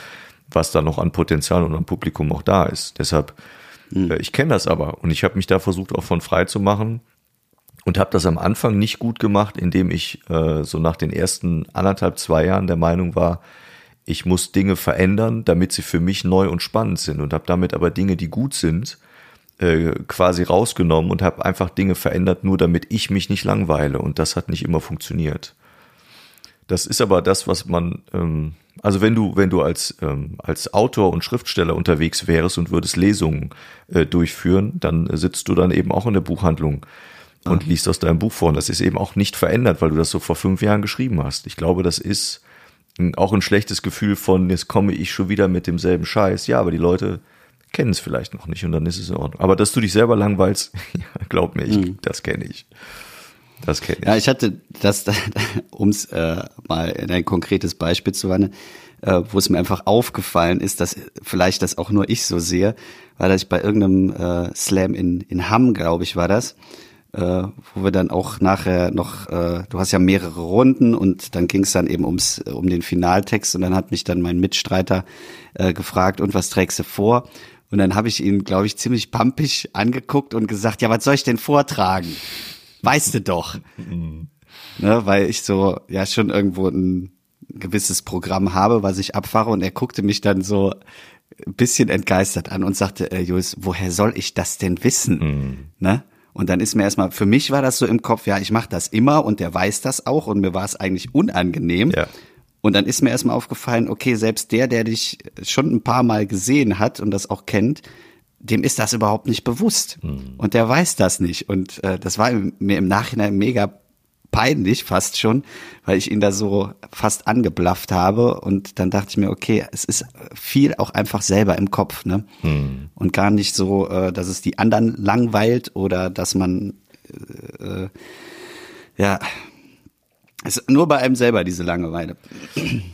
was da noch an Potenzial und an Publikum auch da ist. Deshalb, mhm. ich kenne das aber und ich habe mich da versucht, auch von frei zu machen und habe das am Anfang nicht gut gemacht, indem ich äh, so nach den ersten anderthalb, zwei Jahren der Meinung war, ich muss Dinge verändern, damit sie für mich neu und spannend sind und habe damit aber Dinge, die gut sind, äh, quasi rausgenommen und habe einfach Dinge verändert, nur damit ich mich nicht langweile. Und das hat nicht immer funktioniert. Das ist aber das, was man, ähm, also wenn du, wenn du als, ähm, als Autor und Schriftsteller unterwegs wärst und würdest Lesungen äh, durchführen, dann sitzt du dann eben auch in der Buchhandlung und ah. liest aus deinem Buch vor. Und das ist eben auch nicht verändert, weil du das so vor fünf Jahren geschrieben hast. Ich glaube, das ist auch ein schlechtes Gefühl von, jetzt komme ich schon wieder mit demselben Scheiß. Ja, aber die Leute kennen es vielleicht noch nicht und dann ist es in Ordnung. Aber dass du dich selber langweilst, glaub mir, ich, mhm. das kenne ich. Das kenne ich. Ja, ich hatte das, um es äh, mal in ein konkretes Beispiel zu wandeln, äh, wo es mir einfach aufgefallen ist, dass vielleicht das auch nur ich so sehe, weil dass ich bei irgendeinem äh, Slam in, in Hamm, glaube ich, war das, äh, wo wir dann auch nachher noch, äh, du hast ja mehrere Runden und dann ging es dann eben ums um den Finaltext und dann hat mich dann mein Mitstreiter äh, gefragt, und was trägst du vor? Und dann habe ich ihn, glaube ich, ziemlich pampig angeguckt und gesagt, ja, was soll ich denn vortragen? Weißt du doch. ne, weil ich so, ja, schon irgendwo ein gewisses Programm habe, was ich abfahre und er guckte mich dann so ein bisschen entgeistert an und sagte, äh, Jules, woher soll ich das denn wissen? Mhm. Ne? Und dann ist mir erstmal, für mich war das so im Kopf, ja, ich mache das immer und der weiß das auch und mir war es eigentlich unangenehm. Ja. Und dann ist mir erstmal aufgefallen, okay, selbst der, der dich schon ein paar Mal gesehen hat und das auch kennt, dem ist das überhaupt nicht bewusst. Mhm. Und der weiß das nicht. Und äh, das war mir im Nachhinein mega peinlich fast schon, weil ich ihn da so fast angeblafft habe und dann dachte ich mir, okay, es ist viel auch einfach selber im Kopf, ne? Hm. Und gar nicht so, äh, dass es die anderen langweilt oder dass man äh, äh ja ist nur bei einem selber diese Langeweile.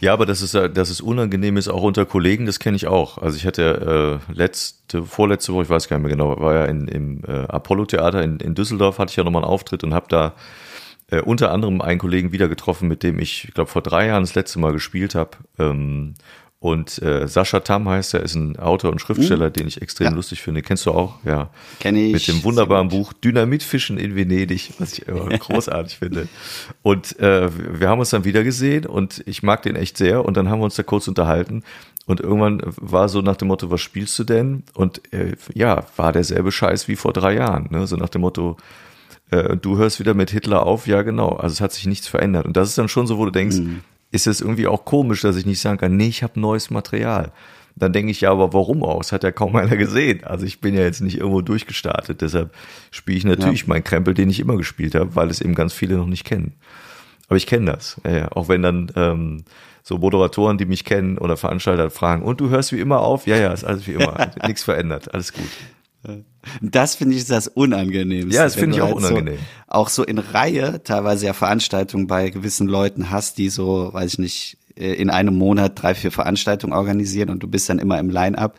Ja, aber das ist, dass es unangenehm ist, auch unter Kollegen, das kenne ich auch. Also ich hatte äh, letzte, vorletzte Woche, ich weiß gar nicht mehr genau, war ja in, im äh, Apollo-Theater in, in Düsseldorf, hatte ich ja nochmal einen Auftritt und habe da äh, unter anderem einen Kollegen wieder getroffen, mit dem ich, ich glaube, vor drei Jahren das letzte Mal gespielt habe. Ähm, und äh, Sascha Tam heißt er, ist ein Autor und Schriftsteller, mhm. den ich extrem ja. lustig finde. Kennst du auch? Ja. Kenn ich. Mit dem wunderbaren Buch Dynamitfischen in Venedig, was ich immer großartig finde. Und äh, wir haben uns dann wieder gesehen und ich mag den echt sehr. Und dann haben wir uns da kurz unterhalten. Und irgendwann war so nach dem Motto, was spielst du denn? Und äh, ja, war derselbe Scheiß wie vor drei Jahren. Ne? So nach dem Motto, äh, du hörst wieder mit Hitler auf, ja genau. Also es hat sich nichts verändert. Und das ist dann schon so, wo du denkst, mhm. Ist es irgendwie auch komisch, dass ich nicht sagen kann, nee, ich habe neues Material. Dann denke ich ja, aber warum aus? Hat ja kaum einer gesehen. Also ich bin ja jetzt nicht irgendwo durchgestartet. Deshalb spiele ich natürlich ja. meinen Krempel, den ich immer gespielt habe, weil es eben ganz viele noch nicht kennen. Aber ich kenne das. Ja, ja. Auch wenn dann ähm, so Moderatoren, die mich kennen oder Veranstalter fragen, und du hörst wie immer auf? Ja, ja, ist alles wie immer. Nichts verändert. Alles gut. Das finde ich das Unangenehmste. Ja, das finde ich auch halt unangenehm. So, auch so in Reihe teilweise ja Veranstaltungen bei gewissen Leuten hast, die so, weiß ich nicht, äh, in einem Monat drei, vier Veranstaltungen organisieren und du bist dann immer im Line-Up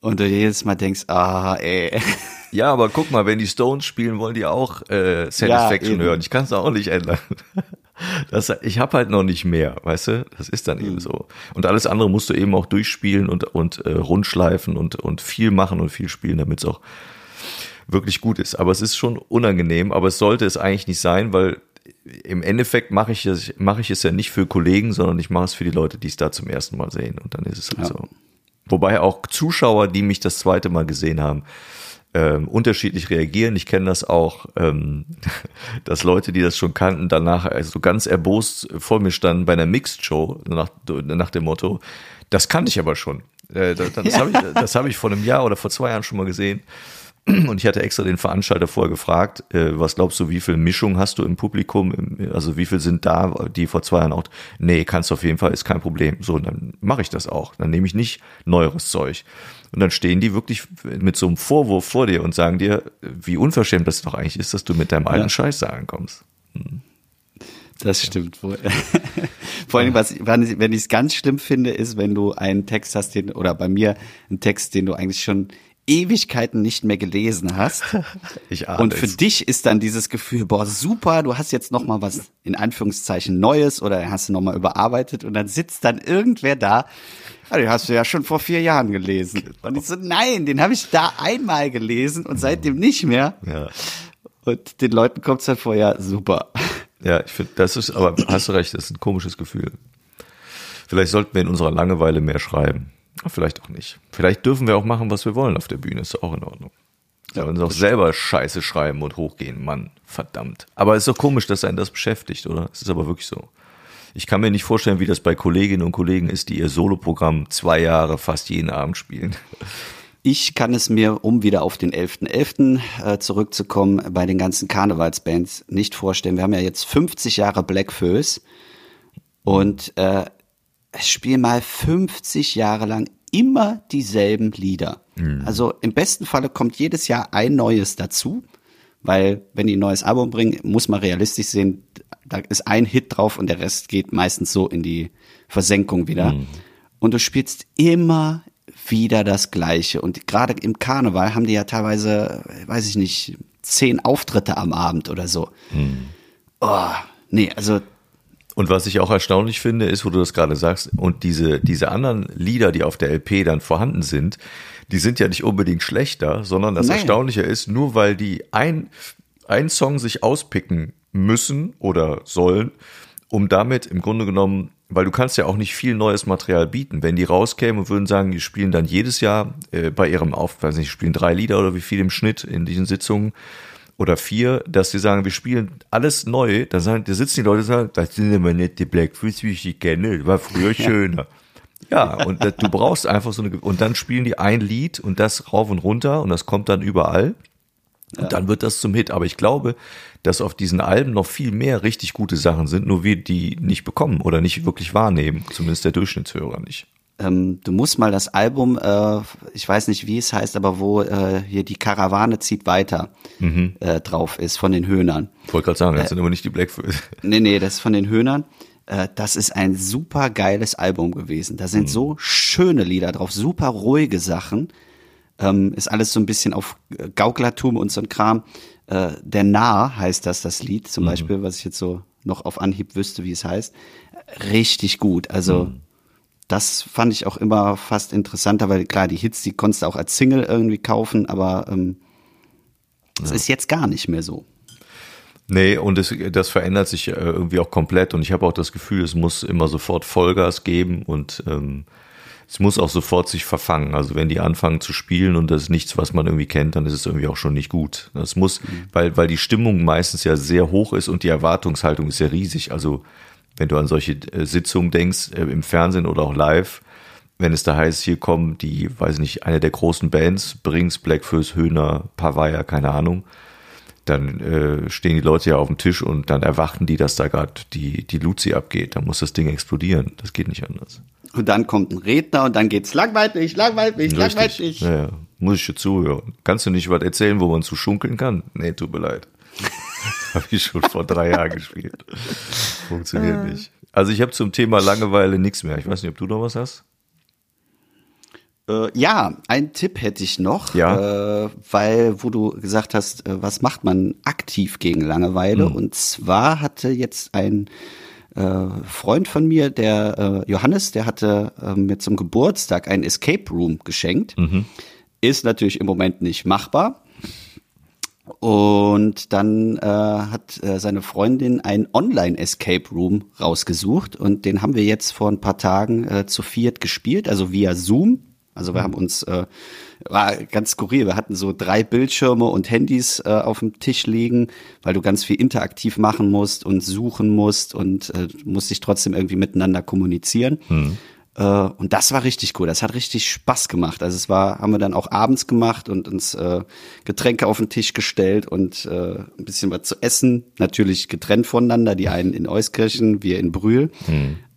und du jedes Mal denkst, ah, ey. Ja, aber guck mal, wenn die Stones spielen, wollen die auch äh, Satisfaction ja, hören. Ich kann es auch nicht ändern. Das, ich habe halt noch nicht mehr, weißt du? Das ist dann eben so. Und alles andere musst du eben auch durchspielen und, und äh, rundschleifen und, und viel machen und viel spielen, damit es auch wirklich gut ist. Aber es ist schon unangenehm, aber es sollte es eigentlich nicht sein, weil im Endeffekt mache ich es, mache ich es ja nicht für Kollegen, sondern ich mache es für die Leute, die es da zum ersten Mal sehen. Und dann ist es halt ja. so. Wobei auch Zuschauer, die mich das zweite Mal gesehen haben, ähm, unterschiedlich reagieren. Ich kenne das auch, ähm, dass Leute, die das schon kannten, danach also ganz erbost vor mir standen bei einer Mixed Show nach, nach dem Motto, das kannte ich aber schon. Äh, das das habe ich, das hab ich vor einem Jahr oder vor zwei Jahren schon mal gesehen. Und ich hatte extra den Veranstalter vorher gefragt, äh, was glaubst du, wie viel Mischung hast du im Publikum? Also wie viel sind da, die vor zwei Jahren auch, nee, kannst du auf jeden Fall, ist kein Problem. So, dann mache ich das auch. Dann nehme ich nicht neueres Zeug. Und dann stehen die wirklich mit so einem Vorwurf vor dir und sagen dir, wie unverschämt das doch eigentlich ist, dass du mit deinem alten ja. Scheiß da ankommst. Hm. Das stimmt wohl. Vor allem, was, wenn ich es ganz schlimm finde, ist, wenn du einen Text hast, den, oder bei mir einen Text, den du eigentlich schon Ewigkeiten nicht mehr gelesen hast. Ich ahne Und für es. dich ist dann dieses Gefühl, boah, super, du hast jetzt noch mal was in Anführungszeichen Neues oder hast du noch mal überarbeitet und dann sitzt dann irgendwer da, ja, den hast du ja schon vor vier Jahren gelesen. Genau. Und ich so, nein, den habe ich da einmal gelesen und seitdem nicht mehr. Ja. Und den Leuten kommt es halt vor, ja, super. Ja, ich finde, das ist, aber hast du recht, das ist ein komisches Gefühl. Vielleicht sollten wir in unserer Langeweile mehr schreiben. Vielleicht auch nicht. Vielleicht dürfen wir auch machen, was wir wollen auf der Bühne. Ist auch in Ordnung. Ja, uns auch selber Scheiße schreiben und hochgehen. Mann, verdammt. Aber es ist doch komisch, dass einen das beschäftigt, oder? Es ist aber wirklich so. Ich kann mir nicht vorstellen, wie das bei Kolleginnen und Kollegen ist, die ihr Soloprogramm zwei Jahre fast jeden Abend spielen. Ich kann es mir, um wieder auf den 11.11. .11. Äh, zurückzukommen, bei den ganzen Karnevalsbands nicht vorstellen. Wir haben ja jetzt 50 Jahre Black Föß und äh, spielen mal 50 Jahre lang immer dieselben Lieder. Also im besten Falle kommt jedes Jahr ein neues dazu, weil wenn die ein neues Album bringen, muss man realistisch sehen, da ist ein Hit drauf und der Rest geht meistens so in die Versenkung wieder. Und du spielst immer wieder das Gleiche. Und gerade im Karneval haben die ja teilweise, weiß ich nicht, zehn Auftritte am Abend oder so. Oh, nee, also Und was ich auch erstaunlich finde, ist, wo du das gerade sagst, und diese, diese anderen Lieder, die auf der LP dann vorhanden sind, die sind ja nicht unbedingt schlechter, sondern das Nee. Erstaunliche ist, nur weil die ein, ein Song sich auspicken müssen oder sollen, um damit im Grunde genommen, weil du kannst ja auch nicht viel neues Material bieten. Wenn die rauskämen und würden sagen, die spielen dann jedes Jahr äh, bei ihrem Auf, weiß nicht, spielen drei Lieder oder wie viel im Schnitt in diesen Sitzungen oder vier, dass sie sagen, wir spielen alles neu, dann sagen, da sitzen die Leute und sagen, das sind immer nicht die Blackfoot, wie ich die kenne, war früher schöner. Ja, und das, du brauchst einfach so eine, und dann spielen die ein Lied und das rauf und runter und das kommt dann überall. Und dann wird das zum Hit. Aber ich glaube, dass auf diesen Alben noch viel mehr richtig gute Sachen sind, nur wir die nicht bekommen oder nicht wirklich wahrnehmen. Zumindest der Durchschnittshörer nicht. Ähm, du musst mal das Album, äh, ich weiß nicht, wie es heißt, aber wo äh, hier die Karawane zieht weiter äh, drauf ist von den Höhnern. Ich wollte gerade sagen, das sind aber nicht die Blackfoot. Nee, nee, das ist von den Höhnern. Äh, das ist ein super geiles Album gewesen. Da sind so schöne Lieder drauf, super ruhige Sachen. Ähm, ist alles so ein bisschen auf äh, Gauklertum und so ein Kram. Äh, Der Nah heißt das, das Lied zum Beispiel, was ich jetzt so noch auf Anhieb wüsste, wie es heißt. Richtig gut. Also das fand ich auch immer fast interessanter, weil klar, die Hits, die konntest du auch als Single irgendwie kaufen, aber ähm, das ist jetzt gar nicht mehr so. Nee, und das, das verändert sich äh, irgendwie auch komplett und ich habe auch das Gefühl, es muss immer sofort Vollgas geben und ähm, es muss auch sofort sich verfangen. Also wenn die anfangen zu spielen und das ist nichts, was man irgendwie kennt, dann ist es irgendwie auch schon nicht gut. Das muss, weil, weil die Stimmung meistens ja sehr hoch ist und die Erwartungshaltung ist sehr riesig. Also wenn du an solche äh, Sitzungen denkst, äh, im Fernsehen oder auch live, wenn es da heißt, hier kommen die, weiß nicht, eine der großen Bands, Brings, Blackfoot, Höhner, Pavaya, keine Ahnung, dann äh, stehen die Leute ja auf dem Tisch und dann erwarten die, dass da gerade die, die Luzi abgeht. Dann muss das Ding explodieren. Das geht nicht anders. Und dann kommt ein Redner und dann geht's langweilig, langweilig, langweilig. Ja, ja. Muss ich dir zuhören. Kannst du nicht was erzählen, wo man zu schunkeln kann? Nee, tut mir leid. habe ich schon vor drei Jahren gespielt. Funktioniert nicht. Also ich habe zum Thema Langeweile nichts mehr. Ich weiß nicht, ob du noch was hast. Äh, ja, einen Tipp hätte ich noch, Ja. äh, weil, wo du gesagt hast, äh, was macht man aktiv gegen Langeweile? Hm. Und zwar hatte jetzt ein äh, Freund von mir, der äh, Johannes, der hatte äh, mir zum Geburtstag ein Escape Room geschenkt. Mhm. Ist natürlich im Moment nicht machbar. Und dann äh, hat äh, seine Freundin ein Online-Escape Room rausgesucht und den haben wir jetzt vor ein paar Tagen äh, zu viert gespielt, also via Zoom. Also wir haben uns, äh, war ganz skurril, wir hatten so drei Bildschirme und Handys äh, auf dem Tisch liegen, weil du ganz viel interaktiv machen musst und suchen musst und äh, musst dich trotzdem irgendwie miteinander kommunizieren. Äh, und das war richtig cool. Das hat richtig Spaß gemacht. Also es war, haben wir dann auch abends gemacht und uns äh, Getränke auf den Tisch gestellt und äh, ein bisschen was zu essen. Natürlich getrennt voneinander. Die einen in Euskirchen, wir in Brühl.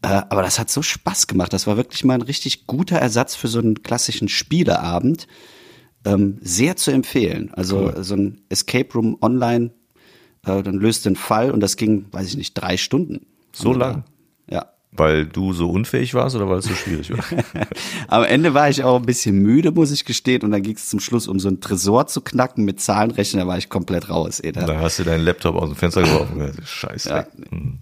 Äh, aber das hat so Spaß gemacht. Das war wirklich mal ein richtig guter Ersatz für so einen klassischen Spieleabend. Ähm, sehr zu empfehlen. Also so ein Escape Room online, äh, dann löst den Fall und das ging, weiß ich nicht, drei Stunden. So lang? Weil du so unfähig warst oder weil es so schwierig war? Am Ende war ich auch ein bisschen müde, muss ich gestehen. Und dann ging es zum Schluss um so einen Tresor zu knacken mit Zahlenrechner, da war ich komplett raus. Ey, da, da hast du deinen Laptop aus dem Fenster geworfen. Scheiße. Ja. Mhm.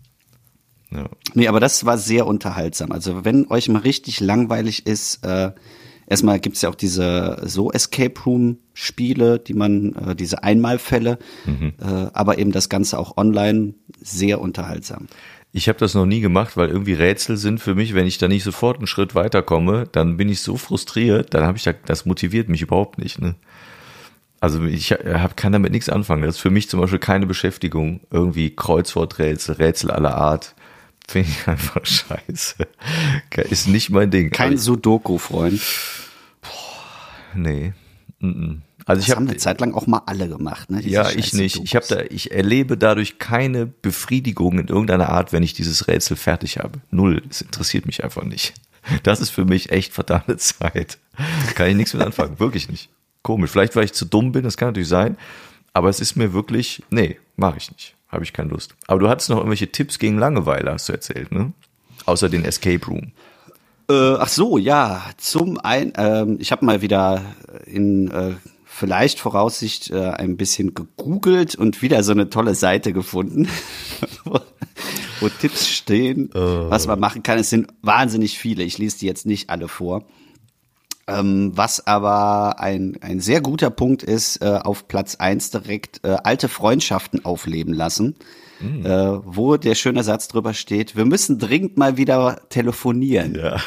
Ja. nee, aber das war sehr unterhaltsam. Also wenn euch mal richtig langweilig ist, äh, erstmal gibt's ja auch diese so Escape Room Spiele, die man, äh, diese Einmalfälle, äh, aber eben das Ganze auch online sehr unterhaltsam. Ich habe das noch nie gemacht, weil irgendwie Rätsel sind für mich, wenn ich da nicht sofort einen Schritt weiterkomme, dann bin ich so frustriert, dann habe ich da, das motiviert mich überhaupt nicht. Ne? Also ich hab, kann damit nichts anfangen. Das ist für mich zum Beispiel keine Beschäftigung. Irgendwie Kreuzworträtsel, Rätsel aller Art. Finde ich einfach scheiße. Ist nicht mein Ding. Kein ich- Sudoku-Freund. Nee. Mhm. Also Das ich haben habe eine Zeit lang auch mal alle gemacht. Ne? Ja, ich nicht. Ich habe Sudokus. da, ich erlebe dadurch keine Befriedigung in irgendeiner Art, wenn ich dieses Rätsel fertig habe. Null. Es interessiert mich einfach nicht. Das ist für mich echt verdammte Zeit. Kann ich nichts mit anfangen. Wirklich nicht. Komisch. Vielleicht, weil ich zu dumm bin, das kann natürlich sein. Aber es ist mir wirklich, nee, mache ich nicht. Habe ich keine Lust. Aber du hattest noch irgendwelche Tipps gegen Langeweile, hast du erzählt, ne? Außer den Escape Room. Äh, ach so, ja. Zum einen, ähm, ich habe mal wieder in äh, vielleicht Voraussicht äh, ein bisschen gegoogelt und wieder so eine tolle Seite gefunden, wo, wo Tipps stehen, was man machen kann. Es sind wahnsinnig viele. Ich lese die jetzt nicht alle vor. Ähm, was aber ein, ein sehr guter Punkt ist, äh, auf Platz eins direkt äh, alte Freundschaften aufleben lassen. Äh, wo der schöne Satz drüber steht, wir müssen dringend mal wieder telefonieren. Ja.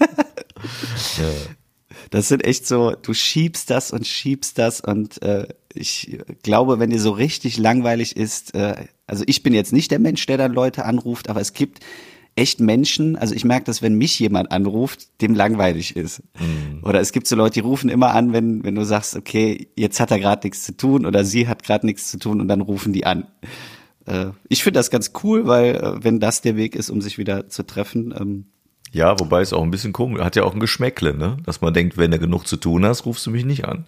Das sind echt so, du schiebst das und schiebst das und äh, ich glaube, wenn dir so richtig langweilig ist, äh, also ich bin jetzt nicht der Mensch, der dann Leute anruft, aber es gibt echt Menschen, also ich merke das, wenn mich jemand anruft, dem langweilig ist. Oder es gibt so Leute, die rufen immer an, wenn, wenn du sagst, okay, jetzt hat er gerade nichts zu tun oder sie hat gerade nichts zu tun und dann rufen die an. Äh, ich finde das ganz cool, weil äh, wenn das der Weg ist, um sich wieder zu treffen, ähm, Ja, wobei es auch ein bisschen komisch, hat ja auch ein Geschmäckle, ne? Dass man denkt, wenn du genug zu tun hast, rufst du mich nicht an.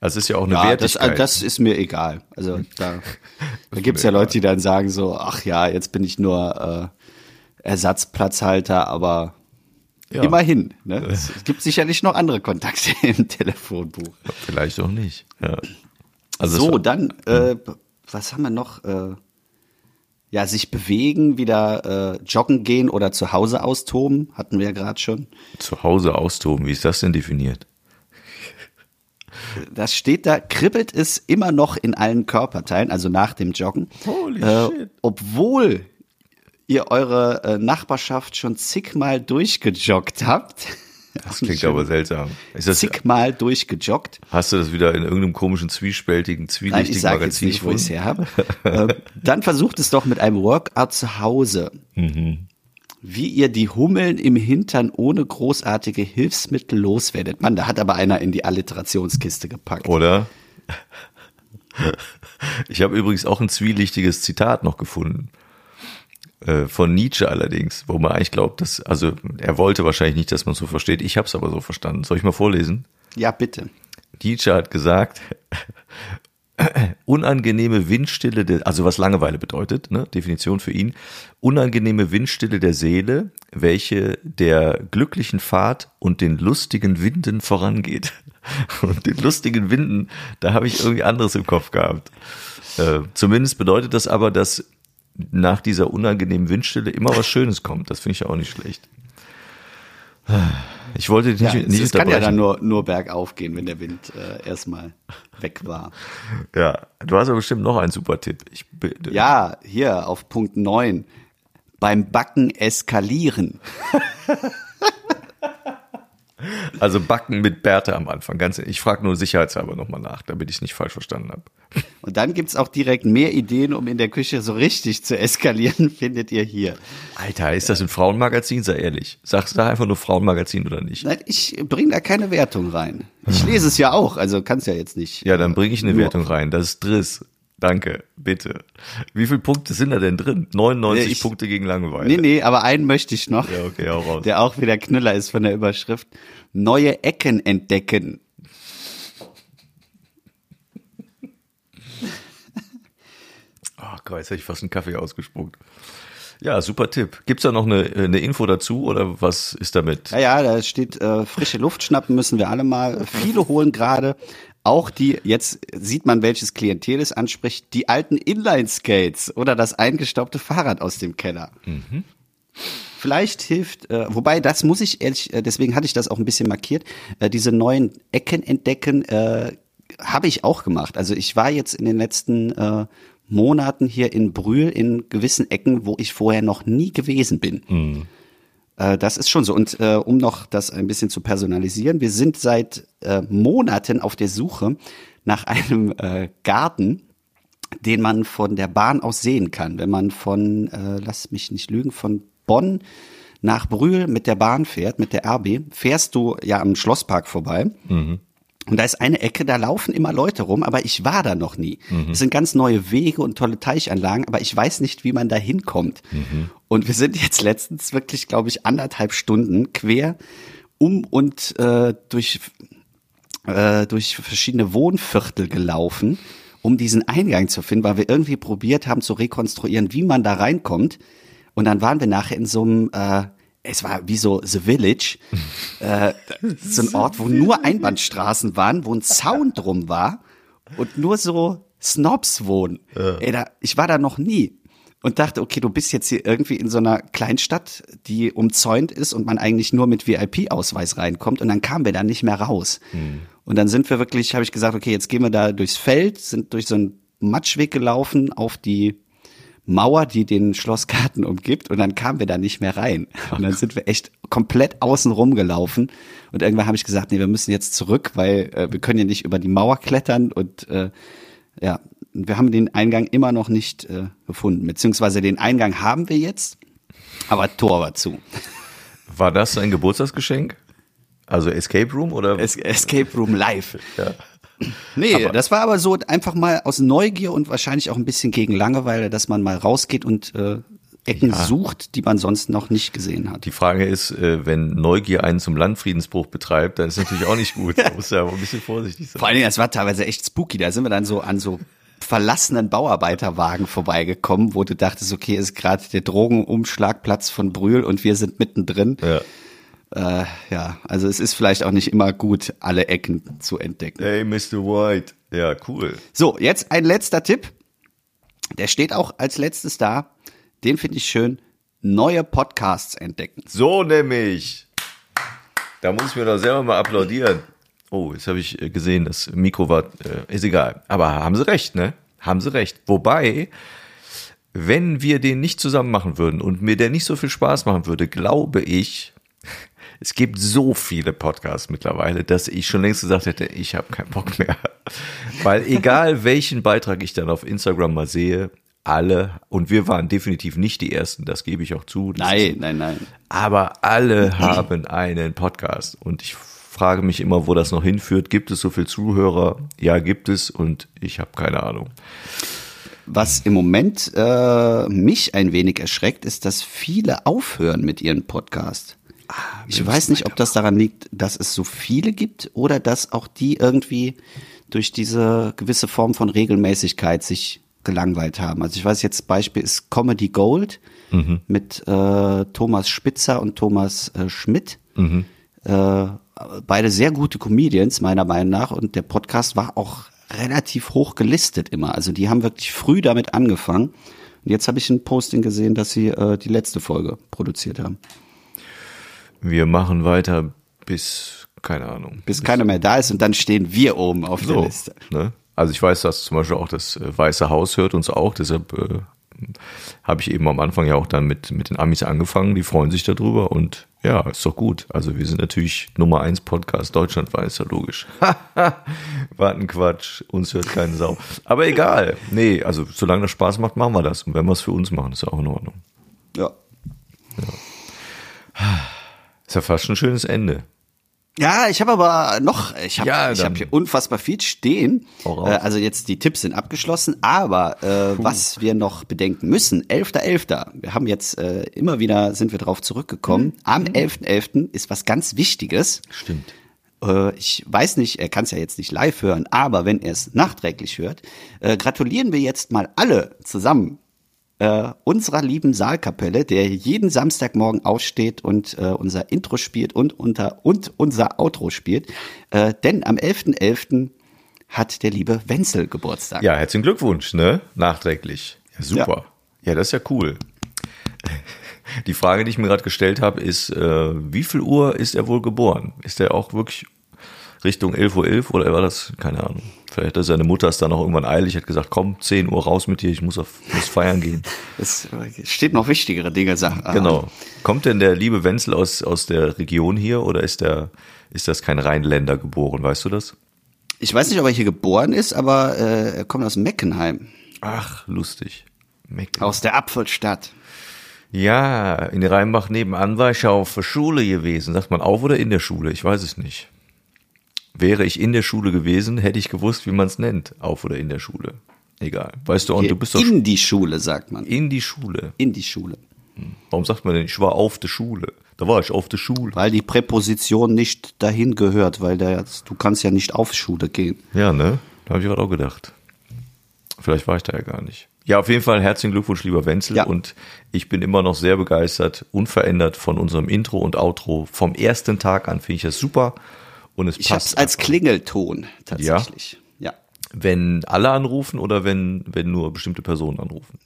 Also es ist ja auch eine Ja, das, Wertigkeit. das ist mir egal. Also da, da gibt's ja Leute, die dann sagen so, ach ja, jetzt bin ich nur äh, Ersatzplatzhalter, aber Ja. immerhin. Ne? Es gibt sicherlich noch andere Kontakte im Telefonbuch. Vielleicht auch nicht. Ja. Also so, es- dann, äh, was haben wir noch? Äh, ja, sich bewegen, wieder äh, joggen gehen oder zu Hause austoben, hatten wir ja gerade schon. zu Hause austoben, wie ist das denn definiert? Das steht da, kribbelt es immer noch in allen Körperteilen, also nach dem Joggen. Holy äh, shit. Obwohl ihr eure äh, Nachbarschaft schon zigmal durchgejoggt habt. Das klingt aber seltsam. Ist das, Zigmal durchgejoggt. hast du das wieder in irgendeinem komischen, zwiespältigen, Nein, ich zwielichtigen sage jetzt Magazin nicht, wo ich es her habe. dann versucht es doch mit einem Workout zu Hause. Mhm. Wie ihr die Hummeln im Hintern ohne großartige Hilfsmittel loswerdet. Mann, da hat aber einer in die Alliterationskiste gepackt. Oder? Ich habe übrigens auch ein zwielichtiges Zitat noch gefunden. Äh, Von Nietzsche allerdings, wo man eigentlich glaubt, dass, also er wollte wahrscheinlich nicht, dass man es so versteht. Ich habe es aber so verstanden. Soll ich mal vorlesen? Ja, bitte. Nietzsche hat gesagt, unangenehme Windstille, der, also was Langeweile bedeutet, ne, Definition für ihn, unangenehme Windstille der Seele, welche der glücklichen Fahrt und den lustigen Winden vorangeht. Und den lustigen Winden, da habe ich irgendwie anderes im Kopf gehabt. Äh, zumindest bedeutet das aber, dass nach dieser unangenehmen Windstille immer was Schönes kommt. Das finde ich ja auch nicht schlecht. Ich wollte dich Ja, nicht, nicht es kann ja dann nur, nur bergauf gehen, wenn der Wind äh, erstmal weg war. Ja, du hast aber bestimmt noch einen super Tipp. Ich, Ja, hier auf Punkt 9. Beim Backen eskalieren. Also Backen mit Bertha am Anfang. Ganz, ich frage nur sicherheitshalber nochmal nach, damit ich nicht falsch verstanden habe. Und dann gibt's auch direkt mehr Ideen, um in der Küche so richtig zu eskalieren, findet ihr hier. Alter, ist das ein Frauenmagazin? Sei ehrlich. Sag, sag einfach nur Frauenmagazin oder nicht. Nein, ich bringe da keine Wertung rein. Ich lese es ja auch, also kann's ja jetzt nicht. Ja, dann bringe ich eine Wertung rein. Das ist Driss. Danke, bitte. Wie viele Punkte sind da denn drin? 99 Nee, ich- Punkte gegen Langeweile. Nee, nee, aber einen möchte ich noch, Ja, okay, hau raus. der auch wieder Knüller ist von der Überschrift. Neue Ecken entdecken. Ach Gott, jetzt hätte ich fast einen Kaffee ausgespuckt. Ja, super Tipp. Gibt's da noch eine, eine Info dazu oder was ist damit? Ja, ja, da steht, äh, frische Luft schnappen müssen wir alle mal. Viele holen gerade auch die, jetzt sieht man, welches Klientel es anspricht, die alten Inline-Skates oder das eingestaubte Fahrrad aus dem Keller. Vielleicht hilft, äh, wobei das muss ich ehrlich, äh, deswegen hatte ich das auch ein bisschen markiert, äh, diese neuen Ecken entdecken, äh, habe ich auch gemacht. Also ich war jetzt in den letzten äh, Monaten hier in Brühl in gewissen Ecken, wo ich vorher noch nie gewesen bin. Äh, Das ist schon so. Und äh, um noch das ein bisschen zu personalisieren, wir sind seit äh, Monaten auf der Suche nach einem äh, Garten, den man von der Bahn aus sehen kann. Wenn man von, äh, lass mich nicht lügen, von Bonn nach Brühl mit der Bahn fährt, mit der RB, fährst du ja am Schlosspark vorbei. Und da ist eine Ecke, da laufen immer Leute rum, aber ich war da noch nie. Es sind ganz neue Wege und tolle Teichanlagen, aber ich weiß nicht, wie man da hinkommt. Und wir sind jetzt letztens wirklich, glaube ich, anderthalb Stunden quer um und äh, durch, äh, durch verschiedene Wohnviertel gelaufen, um diesen Eingang zu finden, weil wir irgendwie probiert haben zu rekonstruieren, wie man da reinkommt. Und dann waren wir nachher in so einem, äh, es war wie so The Village, äh, so ein Ort, wo nur Einbahnstraßen waren, wo ein Zaun drum war und nur so Snobs wohnen. Ey, da, ich war da noch nie und dachte, okay, du bist jetzt hier irgendwie in so einer Kleinstadt, die umzäunt ist und man eigentlich nur mit VIP-Ausweis reinkommt und dann kamen wir da nicht mehr raus. Und dann sind wir wirklich, habe ich gesagt, okay, jetzt gehen wir da durchs Feld, sind durch so einen Matschweg gelaufen auf die Mauer, die den Schlossgarten umgibt und dann kamen wir da nicht mehr rein. Und dann sind wir echt komplett außen rum gelaufen und irgendwann habe ich gesagt, nee, wir müssen jetzt zurück, weil äh, wir können ja nicht über die Mauer klettern und äh, ja, wir haben den Eingang immer noch nicht äh, gefunden, beziehungsweise den Eingang haben wir jetzt, aber Tor war zu. War das ein Geburtstagsgeschenk? Also Escape Room oder? Es Escape Room Live. ja. Nee, das war aber so einfach mal aus Neugier und wahrscheinlich auch ein bisschen gegen Langeweile, dass man mal rausgeht und äh, Ecken sucht, die man sonst noch nicht gesehen hat. Die Frage ist, äh, wenn Neugier einen zum Landfriedensbruch betreibt, dann ist natürlich auch nicht gut. Da muss ja aber ein bisschen vorsichtig sein. Vor allen Dingen, es war teilweise echt spooky. Da sind wir dann so an so verlassenen Bauarbeiterwagen vorbeigekommen, wo du dachtest, okay, ist gerade der Drogenumschlagplatz von Brühl und wir sind mittendrin. Ja. Äh, ja, also es ist vielleicht auch nicht immer gut, alle Ecken zu entdecken. Hey, Mr. White. Ja, cool. So, jetzt ein letzter Tipp. Der steht auch als letztes da. Den finde ich schön. Neue Podcasts entdecken. So nämlich. Da muss ich mir doch selber mal applaudieren. Oh, jetzt habe ich äh, gesehen, das Mikro war, äh, ist egal. Aber haben sie recht, ne? Haben sie recht. Wobei, wenn wir den nicht zusammen machen würden und mir der nicht so viel Spaß machen würde, glaube ich, es gibt so viele Podcasts mittlerweile, dass ich schon längst gesagt hätte, ich habe keinen Bock mehr. Weil egal welchen Beitrag ich dann auf Instagram mal sehe, alle, und wir waren definitiv nicht die Ersten, das gebe ich auch zu. Nein, nein, nein. aber alle haben einen Podcast und ich frage mich immer, wo das noch hinführt. Gibt es so viel Zuhörer? Ja, gibt es und ich habe keine Ahnung. Was im Moment äh, mich ein wenig erschreckt, ist, dass viele aufhören mit ihren Podcast. Ich weiß nicht, ob das daran liegt, dass es so viele gibt oder dass auch die irgendwie durch diese gewisse Form von Regelmäßigkeit sich gelangweilt haben. Also ich weiß jetzt, Beispiel ist Comedy Gold mit äh, Thomas Spitzer und Thomas äh, Schmidt. Äh, beide sehr gute Comedians, meiner Meinung nach. Und der Podcast war auch relativ hoch gelistet immer. Also die haben wirklich früh damit angefangen. Und jetzt habe ich ein Posting gesehen, dass sie äh, die letzte Folge produziert haben. Wir machen weiter bis, keine Ahnung. Bis keiner mehr da ist und dann stehen wir oben auf der so, Liste. ne? Also ich weiß, dass zum Beispiel auch das äh, Weiße Haus hört uns auch, deshalb äh, habe ich eben am Anfang ja auch dann mit, mit den Amis angefangen, die freuen sich darüber und ja, ist doch gut. Also wir sind natürlich Nummer eins Podcast deutschlandweit, ist ja logisch. Warten Quatsch, uns hört keine Sau. Aber egal. Nee, also solange das Spaß macht, machen wir das. Und wenn wir es für uns machen, ist ja auch in Ordnung. Ja. Ist ja fast ein schönes Ende. Ja, ich habe aber noch, ich habe Ja, ich hab hier unfassbar viel stehen. Äh, also jetzt die Tipps sind abgeschlossen, aber äh, was wir noch bedenken müssen, 11.11. Wir haben jetzt äh, immer wieder, sind wir drauf zurückgekommen. Am 11.11. ist was ganz Wichtiges. Stimmt. Äh, ich weiß nicht, er kann es ja jetzt nicht live hören, aber wenn er es nachträglich hört, äh, gratulieren wir jetzt mal alle zusammen äh, unserer lieben Saalkapelle, der jeden Samstagmorgen aufsteht und äh, unser Intro spielt und, unter, und unser Outro spielt. Äh, denn am 11.11. hat der liebe Wenzel Geburtstag. Ja, herzlichen Glückwunsch, ne? Nachträglich. Ja, super. Ja, das ist ja cool. Die Frage, die ich mir gerade gestellt habe, ist, äh, wie viel Uhr ist er wohl geboren? Ist er auch wirklich Richtung 11.11 Uhr oder war das, keine Ahnung. Vielleicht hat seine Mutter es dann auch irgendwann eilig, hat gesagt, komm, 10 Uhr raus mit dir, ich muss, auf, muss feiern gehen. Es steht noch wichtigere Dinge. Ah, Genau. Kommt denn der liebe Wenzel aus, aus der Region hier oder ist der, ist das kein Rheinländer geboren, weißt du das? Ich weiß nicht, ob er hier geboren ist, aber äh, er kommt aus Meckenheim, Ach, lustig. Mecklen. aus der Apfelstadt. Ja, in Rheinbach nebenan war ich ja auf der Schule gewesen. Sagt man auf oder in der Schule? Ich weiß es nicht. Wäre ich in der Schule gewesen, hätte ich gewusst, wie man es nennt, auf oder in der Schule. Egal. Weißt du, und du bist doch in die Schule, sagt man. in die Schule. In die Schule. Warum sagt man denn, ich war auf der Schule? Da war ich auf der Schule. Weil die Präposition nicht dahin gehört, weil der, du kannst ja nicht auf Schule gehen. Ja, ne? Da habe ich gerade auch gedacht. Vielleicht war ich da ja gar nicht. Ja, auf jeden Fall herzlichen Glückwunsch, lieber Wenzel. Ja. Und ich bin immer noch sehr begeistert, unverändert von unserem Intro und Outro. Vom ersten Tag an finde ich das super. Und es Ich habe es als Klingelton tatsächlich. Ja. wenn alle anrufen oder wenn, wenn nur bestimmte Personen anrufen.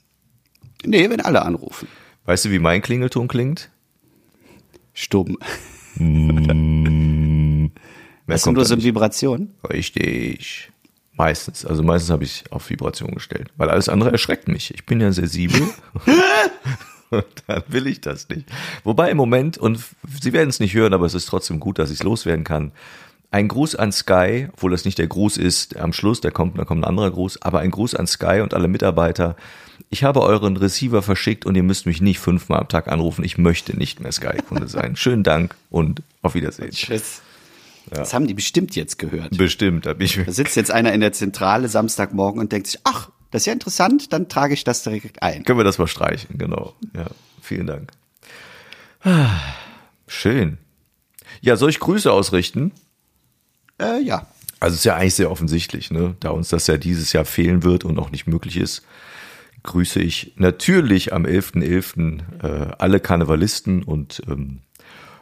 Nee, wenn alle anrufen. Weißt du, wie mein Klingelton klingt? Stumm. Mehr Hast du kommt nur so eine. Vibration? Richtig. Meistens. Also meistens habe ich auf Vibration gestellt. Weil alles andere erschreckt mich. Ich bin ja sensibel. Dann will ich das nicht. Wobei im Moment, und Sie werden es nicht hören, aber es ist trotzdem gut, dass ich es loswerden kann. Ein Gruß an Sky, obwohl das nicht der Gruß ist am Schluss, der kommt, da kommt ein anderer Gruß, aber ein Gruß an Sky und alle Mitarbeiter. Ich habe euren Receiver verschickt und ihr müsst mich nicht fünfmal am Tag anrufen. Ich möchte nicht mehr Sky-Kunde sein. Schönen Dank und auf Wiedersehen. Tschüss. Das haben die bestimmt jetzt gehört. Bestimmt, da bin ich Da sitzt jetzt einer in der Zentrale Samstagmorgen und denkt sich, ach, das ist ja interessant, dann trage ich das direkt ein. Können wir das mal streichen, genau. Ja, vielen Dank. Ah, Schön. Ja, soll ich Grüße ausrichten? Äh, ja. Also es ist ja eigentlich sehr offensichtlich, ne? Da uns das ja dieses Jahr fehlen wird und auch nicht möglich ist, grüße ich natürlich am 11.11. Äh, alle Karnevalisten und ähm,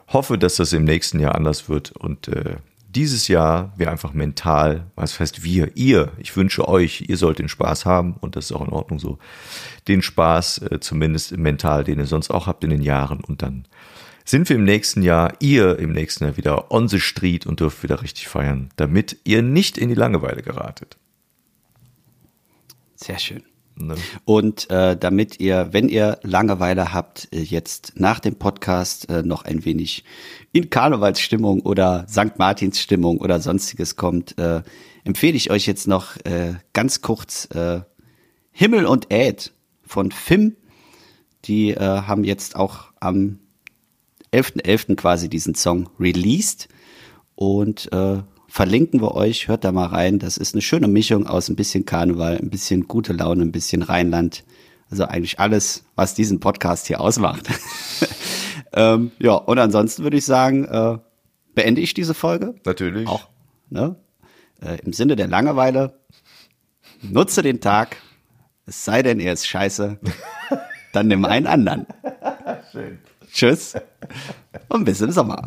hoffe, dass das im nächsten Jahr anders wird und äh, dieses Jahr wir einfach mental, was heißt wir, ihr, ich wünsche euch, ihr sollt den Spaß haben und das ist auch in Ordnung so, den Spaß äh, zumindest mental, den ihr sonst auch habt in den Jahren und dann sind wir im nächsten Jahr, ihr im nächsten Jahr wieder on the street und dürft wieder richtig feiern, damit ihr nicht in die Langeweile geratet. Sehr schön. Ne? Und äh, damit ihr, wenn ihr Langeweile habt, äh, jetzt nach dem Podcast äh, noch ein wenig in Karnevalsstimmung oder St. Martins Stimmung oder sonstiges kommt, äh, empfehle ich euch jetzt noch äh, ganz kurz äh, Himmel und Äd von Fim. Die äh, haben jetzt auch am 11.11. quasi diesen Song released und äh, verlinken wir euch, hört da mal rein. Das ist eine schöne Mischung aus ein bisschen Karneval, ein bisschen gute Laune, ein bisschen Rheinland. Also eigentlich alles, was diesen Podcast hier ausmacht. ähm, ja, und ansonsten würde ich sagen, äh, beende ich diese Folge. Natürlich. Auch ne? äh, im Sinne der Langeweile. Nutze den Tag, es sei denn, er ist scheiße, dann nimm einen anderen. Tschüss und bis im Sommer.